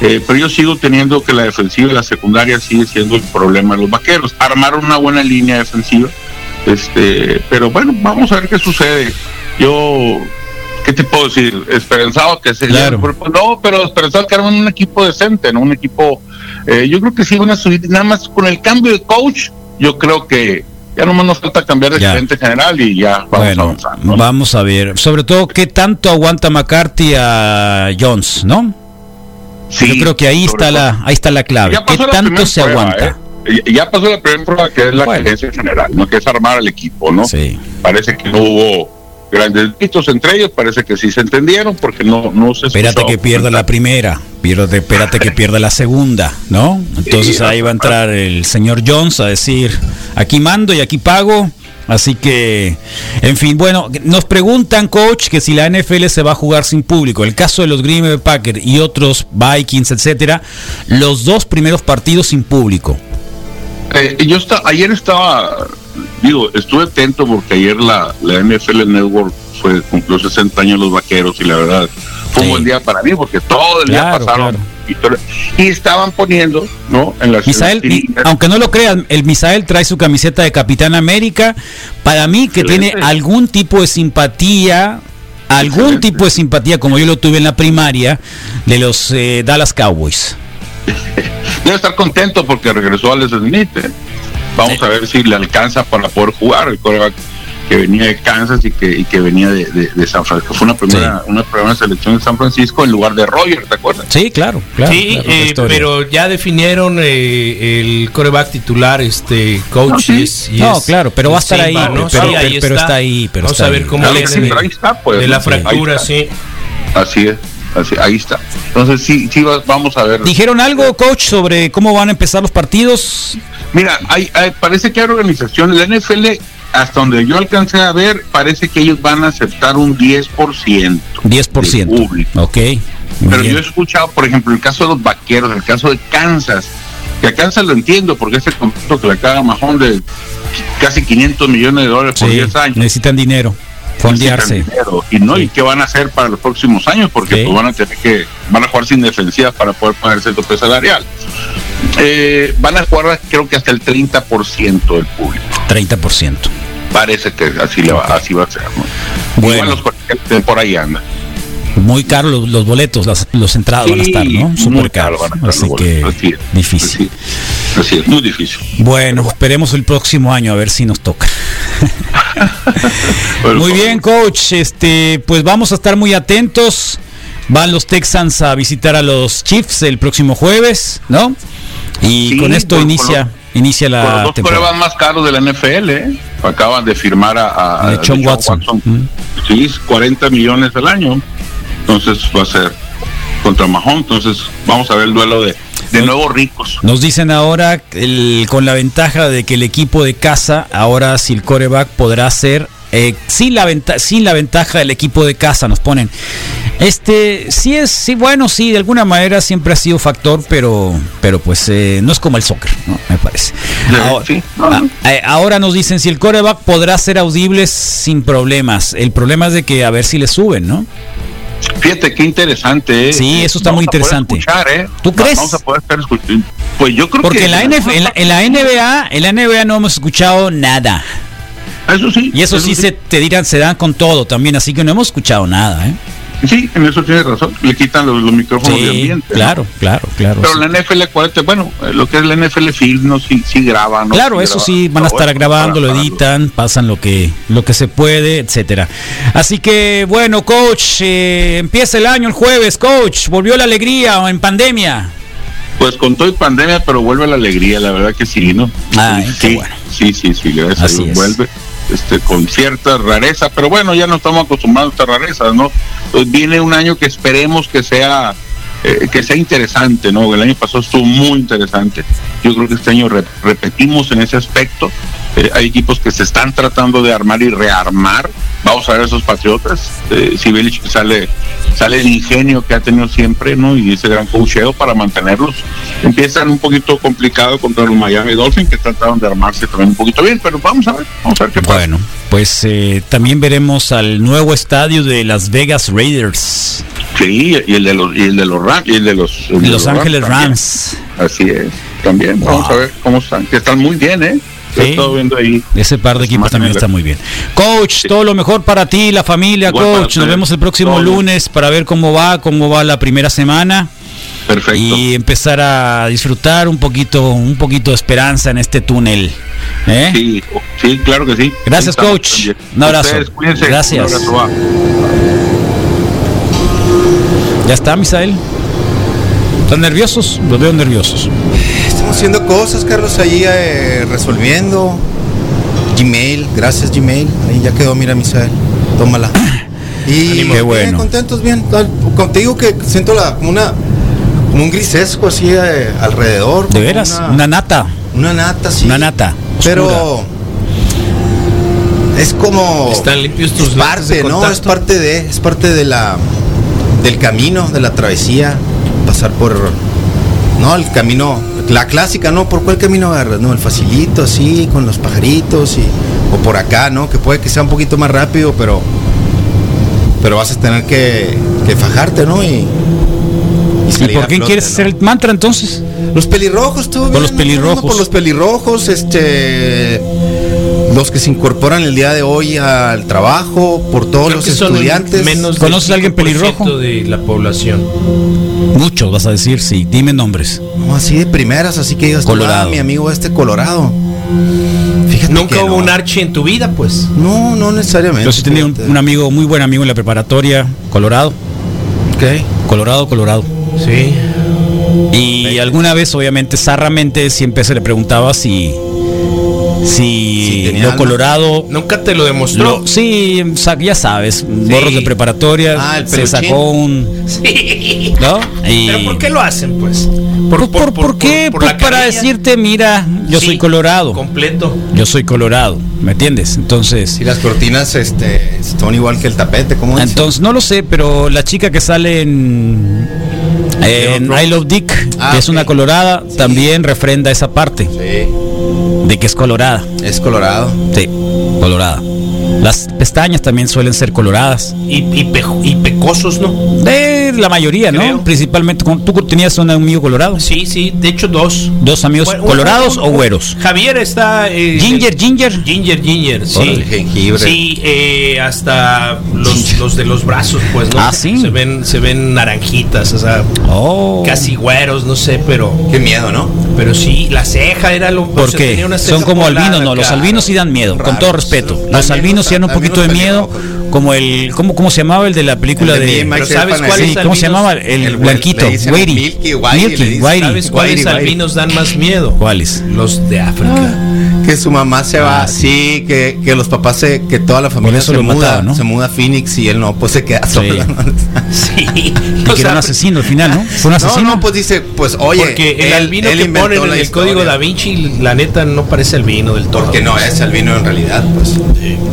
Eh, pero yo sigo teniendo que la defensiva y la secundaria sigue siendo el problema de los vaqueros. Armaron una buena línea defensiva, este, pero bueno, vamos a ver qué sucede. Yo, ¿qué te puedo decir? Esperanzado que se Claro. no, pero esperanzado que armen un equipo decente, ¿no? Un equipo, eh, yo creo que sí van a subir, nada más con el cambio de coach, yo creo que ya nomás nos falta cambiar de gerente general y ya vamos bueno, avanzando. ¿no? vamos a ver. Sobre todo, ¿qué tanto aguanta McCarthy a Jones, no? Sí, Yo creo que ahí está todo. la, ahí está la clave. ¿Qué la tanto se prueba, aguanta? ¿eh? ya- ya pasó la primera prueba que es la Bueno. gerencia general, ¿no? Que es armar al equipo, ¿no? Sí. Parece que no hubo grandes gritos entre ellos, parece que sí se entendieron porque no, no se Espérate escuchó que pierda la primera, pierde, espérate que pierda la segunda, ¿no? Entonces ahí va a entrar el señor Jones a decir, aquí mando y aquí pago. Así que, en fin, bueno, nos preguntan, coach, que si la NFL se va a jugar sin público. El caso de los Green Bay Packers y otros Vikings, etcétera, los dos primeros partidos sin público. Eh, yo esta- ayer estaba, digo, estuve atento porque ayer la, la NFL Network fue cumplió 60 años los vaqueros y la verdad fue Sí. un buen día para mí porque todo el día pasaron claro. historias. y estaban poniendo, ¿no? En las Misael, aunque no lo crean, el Misael trae su camiseta de Capitán América. Para mí, que Excelente. tiene algún tipo de simpatía, algún Excelente. tipo de simpatía, como yo lo tuve en la primaria, de los eh, Dallas Cowboys. Debe estar contento porque regresó a Les Smith. eh. Vamos a ver si le alcanza para poder jugar el coreback que venía de Kansas y que, y que venía de, de- de San Francisco. Fue una primera, una primera selección de San Francisco en lugar de Roger, ¿te acuerdas? Sí, claro, claro. sí, claro, eh, pero ya definieron eh, el coreback titular, este coach. No, sí. claro, pero va a es estar ahí, ¿no? pero- Sí, pero- ahí pero está ahí, pero Vamos está a ver cómo le está, pues, de la fractura, sí. Así es, así, ahí está. Entonces sí, sí va- vamos a ver. ¿Dijeron algo, coach, sobre cómo van a empezar los partidos? Mira, hay, hay- parece que hay organizaciones, la NFL, hasta donde yo alcancé a ver, parece que ellos van a aceptar un 10%. 10%. de público. Ok. Pero bien. yo he escuchado, por ejemplo, el caso de los vaqueros, el caso de Kansas, que a Kansas lo entiendo, porque ese contrato que le acaba Mahón de casi 500 millones de dólares por Sí, 10 años. necesitan dinero, fondearse. Y no, Sí. ¿y qué van a hacer para los próximos años? Porque Sí. pues, van a tener que, van a jugar sin defensivas para poder pagarse el tope salarial. Eh, van a jugar creo que hasta el 30% del público. 30%. Parece que así, le va, así va a ser. ¿no? Bueno. Igual los colegiales por ahí andan. Muy caros los, los boletos, las, los entradas van a estar, ¿no? Súper caro caros. Así que así es, difícil. Así, así es, muy difícil. Bueno, esperemos el próximo año a ver si nos toca. Muy bien, coach. Este, pues vamos a estar muy atentos. Van los Texans a visitar a los Chiefs el próximo jueves, ¿no? Y Sí, con esto inicia inicia Con los la dos temporada. pruebas más caros de la NFL, ¿eh? Acaban de firmar a, a De Sean Watson. Mm. Sí, 40 millones al año. Entonces va a ser contra Mahón. Entonces vamos a ver el duelo de, de No- nuevos ricos. Nos dicen ahora el- con la ventaja de que el equipo de casa, ahora si el coreback podrá ser eh, sin, la venta- sin la ventaja del equipo de casa, nos ponen. Este, sí es, sí, bueno, sí, de alguna manera siempre ha sido factor, pero, pero pues eh, no es como el soccer, ¿no? Me parece. Ahora, sí. a- eh, ahora nos dicen si el coreback podrá ser audible sin problemas. El problema es de que a ver si le suben, ¿no? Fíjate qué interesante. ¿eh? Sí, eso está Vamos muy interesante. escuchar, ¿eh? ¿Tú crees? Vamos a poder estar escuchando. Pues yo creo Porque que. en la, NF en, la, en la NBA, en la NBA no hemos escuchado nada. Eso sí. Y eso sí se te dirán, se dan con todo también, así que no hemos escuchado nada, ¿eh? Sí, en eso tienes razón. Le quitan los, los micrófonos de ambiente. ¿no? claro, claro, claro. Pero sí. la NFL, acuérdate, bueno, eh, lo que es la NFL Film, no, sí, sí graban. ¿no? Claro, Sí eso sí, van a estar bueno, grabando, lo para- editan, pasan lo que, lo que se puede, etcétera. Así que, bueno, coach, eh, empieza el año el jueves, coach, volvió la alegría en pandemia. Pues con todo y pandemia, pero vuelve la alegría, la verdad que sí, ¿no? Ay, sí, qué bueno. sí, sí, sí, gracias a Así Dios es. vuelve. Este, con cierta rareza, pero bueno, ya no estamos acostumbrados a estas rarezas, ¿no? Pues viene un año que esperemos que sea eh, que sea interesante, ¿no? El año pasado estuvo muy interesante. Yo creo que este año re- repetimos en ese aspecto. Eh, hay equipos que se están tratando de armar y rearmar. Vamos a ver a esos patriotas. Eh, si Belichick sale, sale el ingenio que ha tenido siempre, ¿no? Y ese gran cocheo para mantenerlos. Empiezan un poquito complicado contra los Miami Dolphins, que trataron de armarse también un poquito bien, pero vamos a ver, vamos a ver qué pasa. Bueno, pues eh, también veremos al nuevo estadio de Las Vegas Raiders, Sí, y el de los, y el de los Rams, y el de los, el de de Los Ángeles. Rams. Así es, también. Vamos a ver cómo están, que están muy bien, ¿eh? Yo He Sí. estado viendo ahí. Ese par de equipos también está muy bien. Coach, todo lo mejor para ti, la familia, Igual coach. Nos vemos el próximo lunes para ver cómo va, cómo va la primera semana Perfecto. y empezar a disfrutar un poquito, un poquito de esperanza en este túnel. ¿eh? Sí, sí, claro que sí. Gracias, estamos coach. también. Un abrazo. Ustedes, cuídense. Gracias. Un abrazo, va. Ya está, Misael. ¿Están nerviosos? Los veo nerviosos. Haciendo cosas, Carlos, ahí eh, resolviendo. Gmail, gracias Gmail. Ahí ya quedó, mira, Misael. Tómala. Y Ánimo. Qué bien, bueno. contentos, bien. Contigo que siento la, como una como un grisesco así eh, alrededor. De veras, Una, una nata. una nata, sí. Una nata. Pero es como Están limpios tus es parte, de ¿no? Es parte de, es parte de la del camino, de la travesía, pasar por no, el camino, la clásica, ¿no? ¿Por cuál camino agarras? No, el facilito, así, con los pajaritos y o por acá, ¿no? Que puede que sea un poquito más rápido, pero pero vas a tener que, que fajarte, ¿no? Y, ¿Y por flote, quieres ¿no? hacer el mantra entonces? Los pelirrojos, tú. Por los pelirrojos. Por los pelirrojos, este. Los que se incorporan el día de hoy al trabajo, por todos Creo los estudiantes. menos ¿Conoces a alguien 5% pelirrojo? de la población. Muchos, vas a decir, sí. Dime nombres. No, así de primeras, así que digas, tú, Colorado. "Ah, mi amigo este Colorado. Fíjate Nunca que hubo no. un Archie en tu vida, pues. No, no necesariamente. Yo sí tenía un amigo, muy buen amigo en la preparatoria, Colorado. Ok. Colorado, Colorado. Sí. Y alguna vez, obviamente, zarramente, siempre se le preguntaba si. Si, Si tenía lo alma. colorado. Nunca te lo demostró. lo- sí, ya sabes, borros de preparatoria. Ah, el se sacó un. Sí. ¿No? Y- Pero ¿por qué lo hacen, pues? ¿Por, por, por qué? por Pues la para decirte, mira, yo Sí, soy colorado. Completo. Yo soy colorado, ¿me entiendes? Entonces, Si las cortinas este, son igual que el tapete, ¿cómo es? entonces no lo sé, pero la chica que sale en, en. I Love Dick, Ah, que es una colorada, también refrenda esa parte Sí, de que es colorada. es colorado. Sí, colorada. Las pestañas también suelen ser coloradas. Y, y, pejo- y pecosos, ¿no? De la mayoría, ¿no? Principalmente, con- ¿tú tenías un amigo colorado? Sí, sí. De hecho, dos. ¿Dos amigos Bueno, colorados un- o un- güeros? Javier está. eh, Ginger, Ginger. Ginger, Ginger, sí. Órale, jengibre. Sí, eh, hasta los, los de los brazos, pues, ¿no? Ah, sí. Se ven, se ven naranjitas, o sea, Oh. casi güeros, no sé, pero. Qué miedo, ¿no? Pero sí, la ceja era lo o sea, Porque tenía una ceja son como albinos, no, los albinos sí dan miedo, con todo respeto. Los albinos sí un poquito de miedo. Como el, ¿cómo, cómo se llamaba el de la película El de de... Mike Pero ¿sabes cuál sí. es ¿Cómo se llamaba? El, El blanquito, Whitey. Milky. ¿Sabes cuáles albinos dan más miedo? ¿Cuáles? Los de África. Que su mamá se va, Ah, sí. sí, que, que los papás se, que toda la familia se lo muda, mataron, ¿no? se muda a Phoenix y él no, pues se queda Sí. solo. Sí. Y O que era un asesino al final, ¿no? Fue un No, asesino. no, pues dice, pues oye, porque el él- albino él que ponen en el historia. código da Vinci, la neta no parece albino del todo. Porque no es albino en realidad, pues.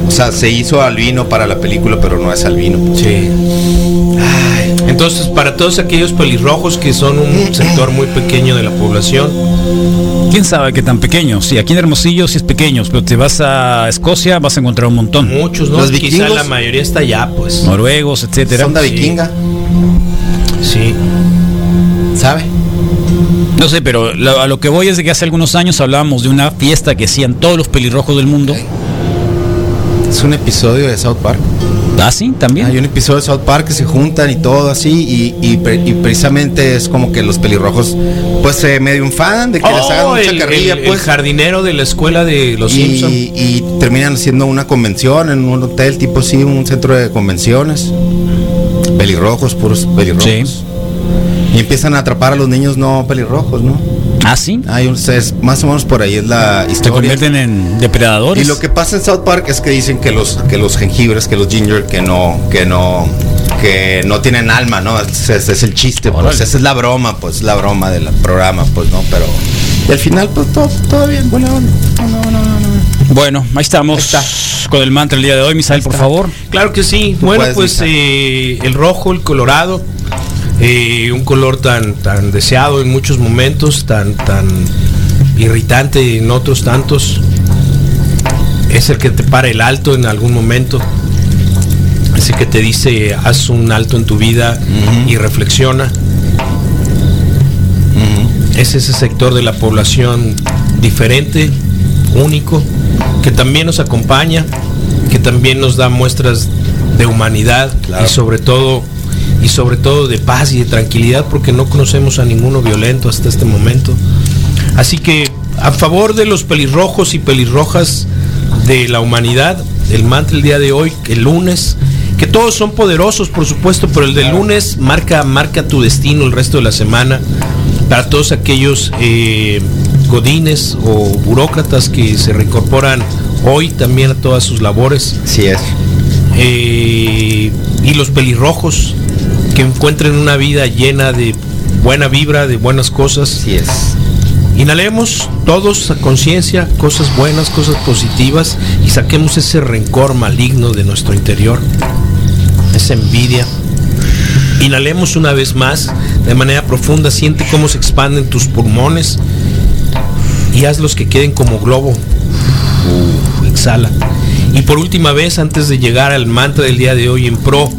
O sea, se hizo albino para la película, pero no es albino. Sí. Entonces, para todos aquellos pelirrojos que son un sector muy pequeño de la población, ¿Quién sabe qué tan pequeño? Sí, aquí en Hermosillo sí es pequeño, pero te vas a Escocia vas a encontrar un montón. muchos, ¿no? Los Quizá vikingos la mayoría está allá, pues. Noruegos, etcétera. Sonda Sí. vikinga, Sí. ¿sabe? No sé, pero lo- a lo que voy es de que hace algunos años hablábamos de una fiesta que hacían todos los pelirrojos del mundo. Es un episodio de South Park. Ah, sí, también. Hay un episodio de South Park que se juntan y todo así, y, y pre- y precisamente es como que los pelirrojos, pues se medio enfadan de que les hagan Oh, mucha el, carrilla, el- el pues. jardinero de la escuela de los Simpsons. y, y terminan haciendo una convención en un hotel tipo así, un centro de convenciones. Pelirrojos, puros pelirrojos. Sí. Y empiezan a atrapar a los niños no pelirrojos, ¿no? Ah, sí. Hay un, es, más o menos por ahí es la Se historia. convierten en depredadores. Y lo que pasa en South Park es que dicen que los que los jengibres, que los ginger, que no, que no, que no tienen alma, ¿no? Ese, ese es el chiste, pues, esa es la broma, pues, la broma del programa, pues, ¿no? Pero y al final, pues, todo, todo bien, buena onda. No, no, no, no, no. Bueno, ahí estamos Ahí está. con el mantra el día de hoy, Misael, por favor. Claro que sí. Bueno, pues eh, el rojo, el colorado, eh, un color tan, tan deseado en muchos momentos, tan, tan irritante en otros tantos. Es el que te para el alto en algún momento. Es el que te dice, haz un alto en tu vida y reflexiona. Es ese sector de la población diferente, único, que también nos acompaña, que también nos da muestras de humanidad Claro. y sobre todo y sobre todo de paz y de tranquilidad porque no conocemos a ninguno violento hasta este momento. Así que a favor de los pelirrojos y pelirrojas de la humanidad, el mantra el día de hoy, el lunes, que todos son poderosos por supuesto, pero el del lunes marca, marca tu destino el resto de la semana para todos aquellos eh, godines o burócratas que se reincorporan hoy también a todas sus labores. Sí es. Eh, y los pelirrojos que encuentren una vida llena de buena vibra, de buenas cosas. Sí es. Inhalemos todos a conciencia cosas buenas, cosas positivas y saquemos ese rencor maligno de nuestro interior, esa envidia. Inhalemos una vez más de manera profunda, siente cómo se expanden tus pulmones y hazlos que queden como globo. Uh, exhala. Y por última vez, antes de llegar al mantra del día de hoy en pro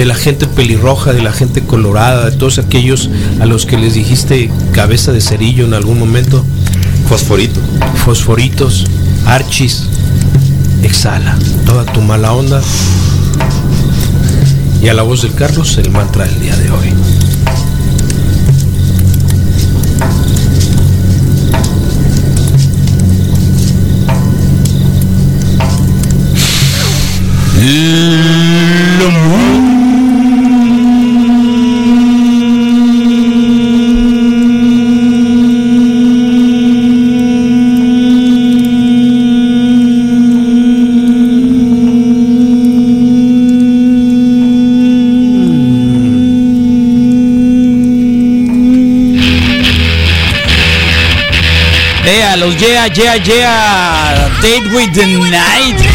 de la gente pelirroja, de la gente colorada, de todos aquellos a los que les dijiste cabeza de cerillo en algún momento, Fosforito. fosforitos, archis, exhala toda tu mala onda. Y a la voz del Carlos, el mantra del día de hoy. Yeah, yeah, yeah. Date with the night.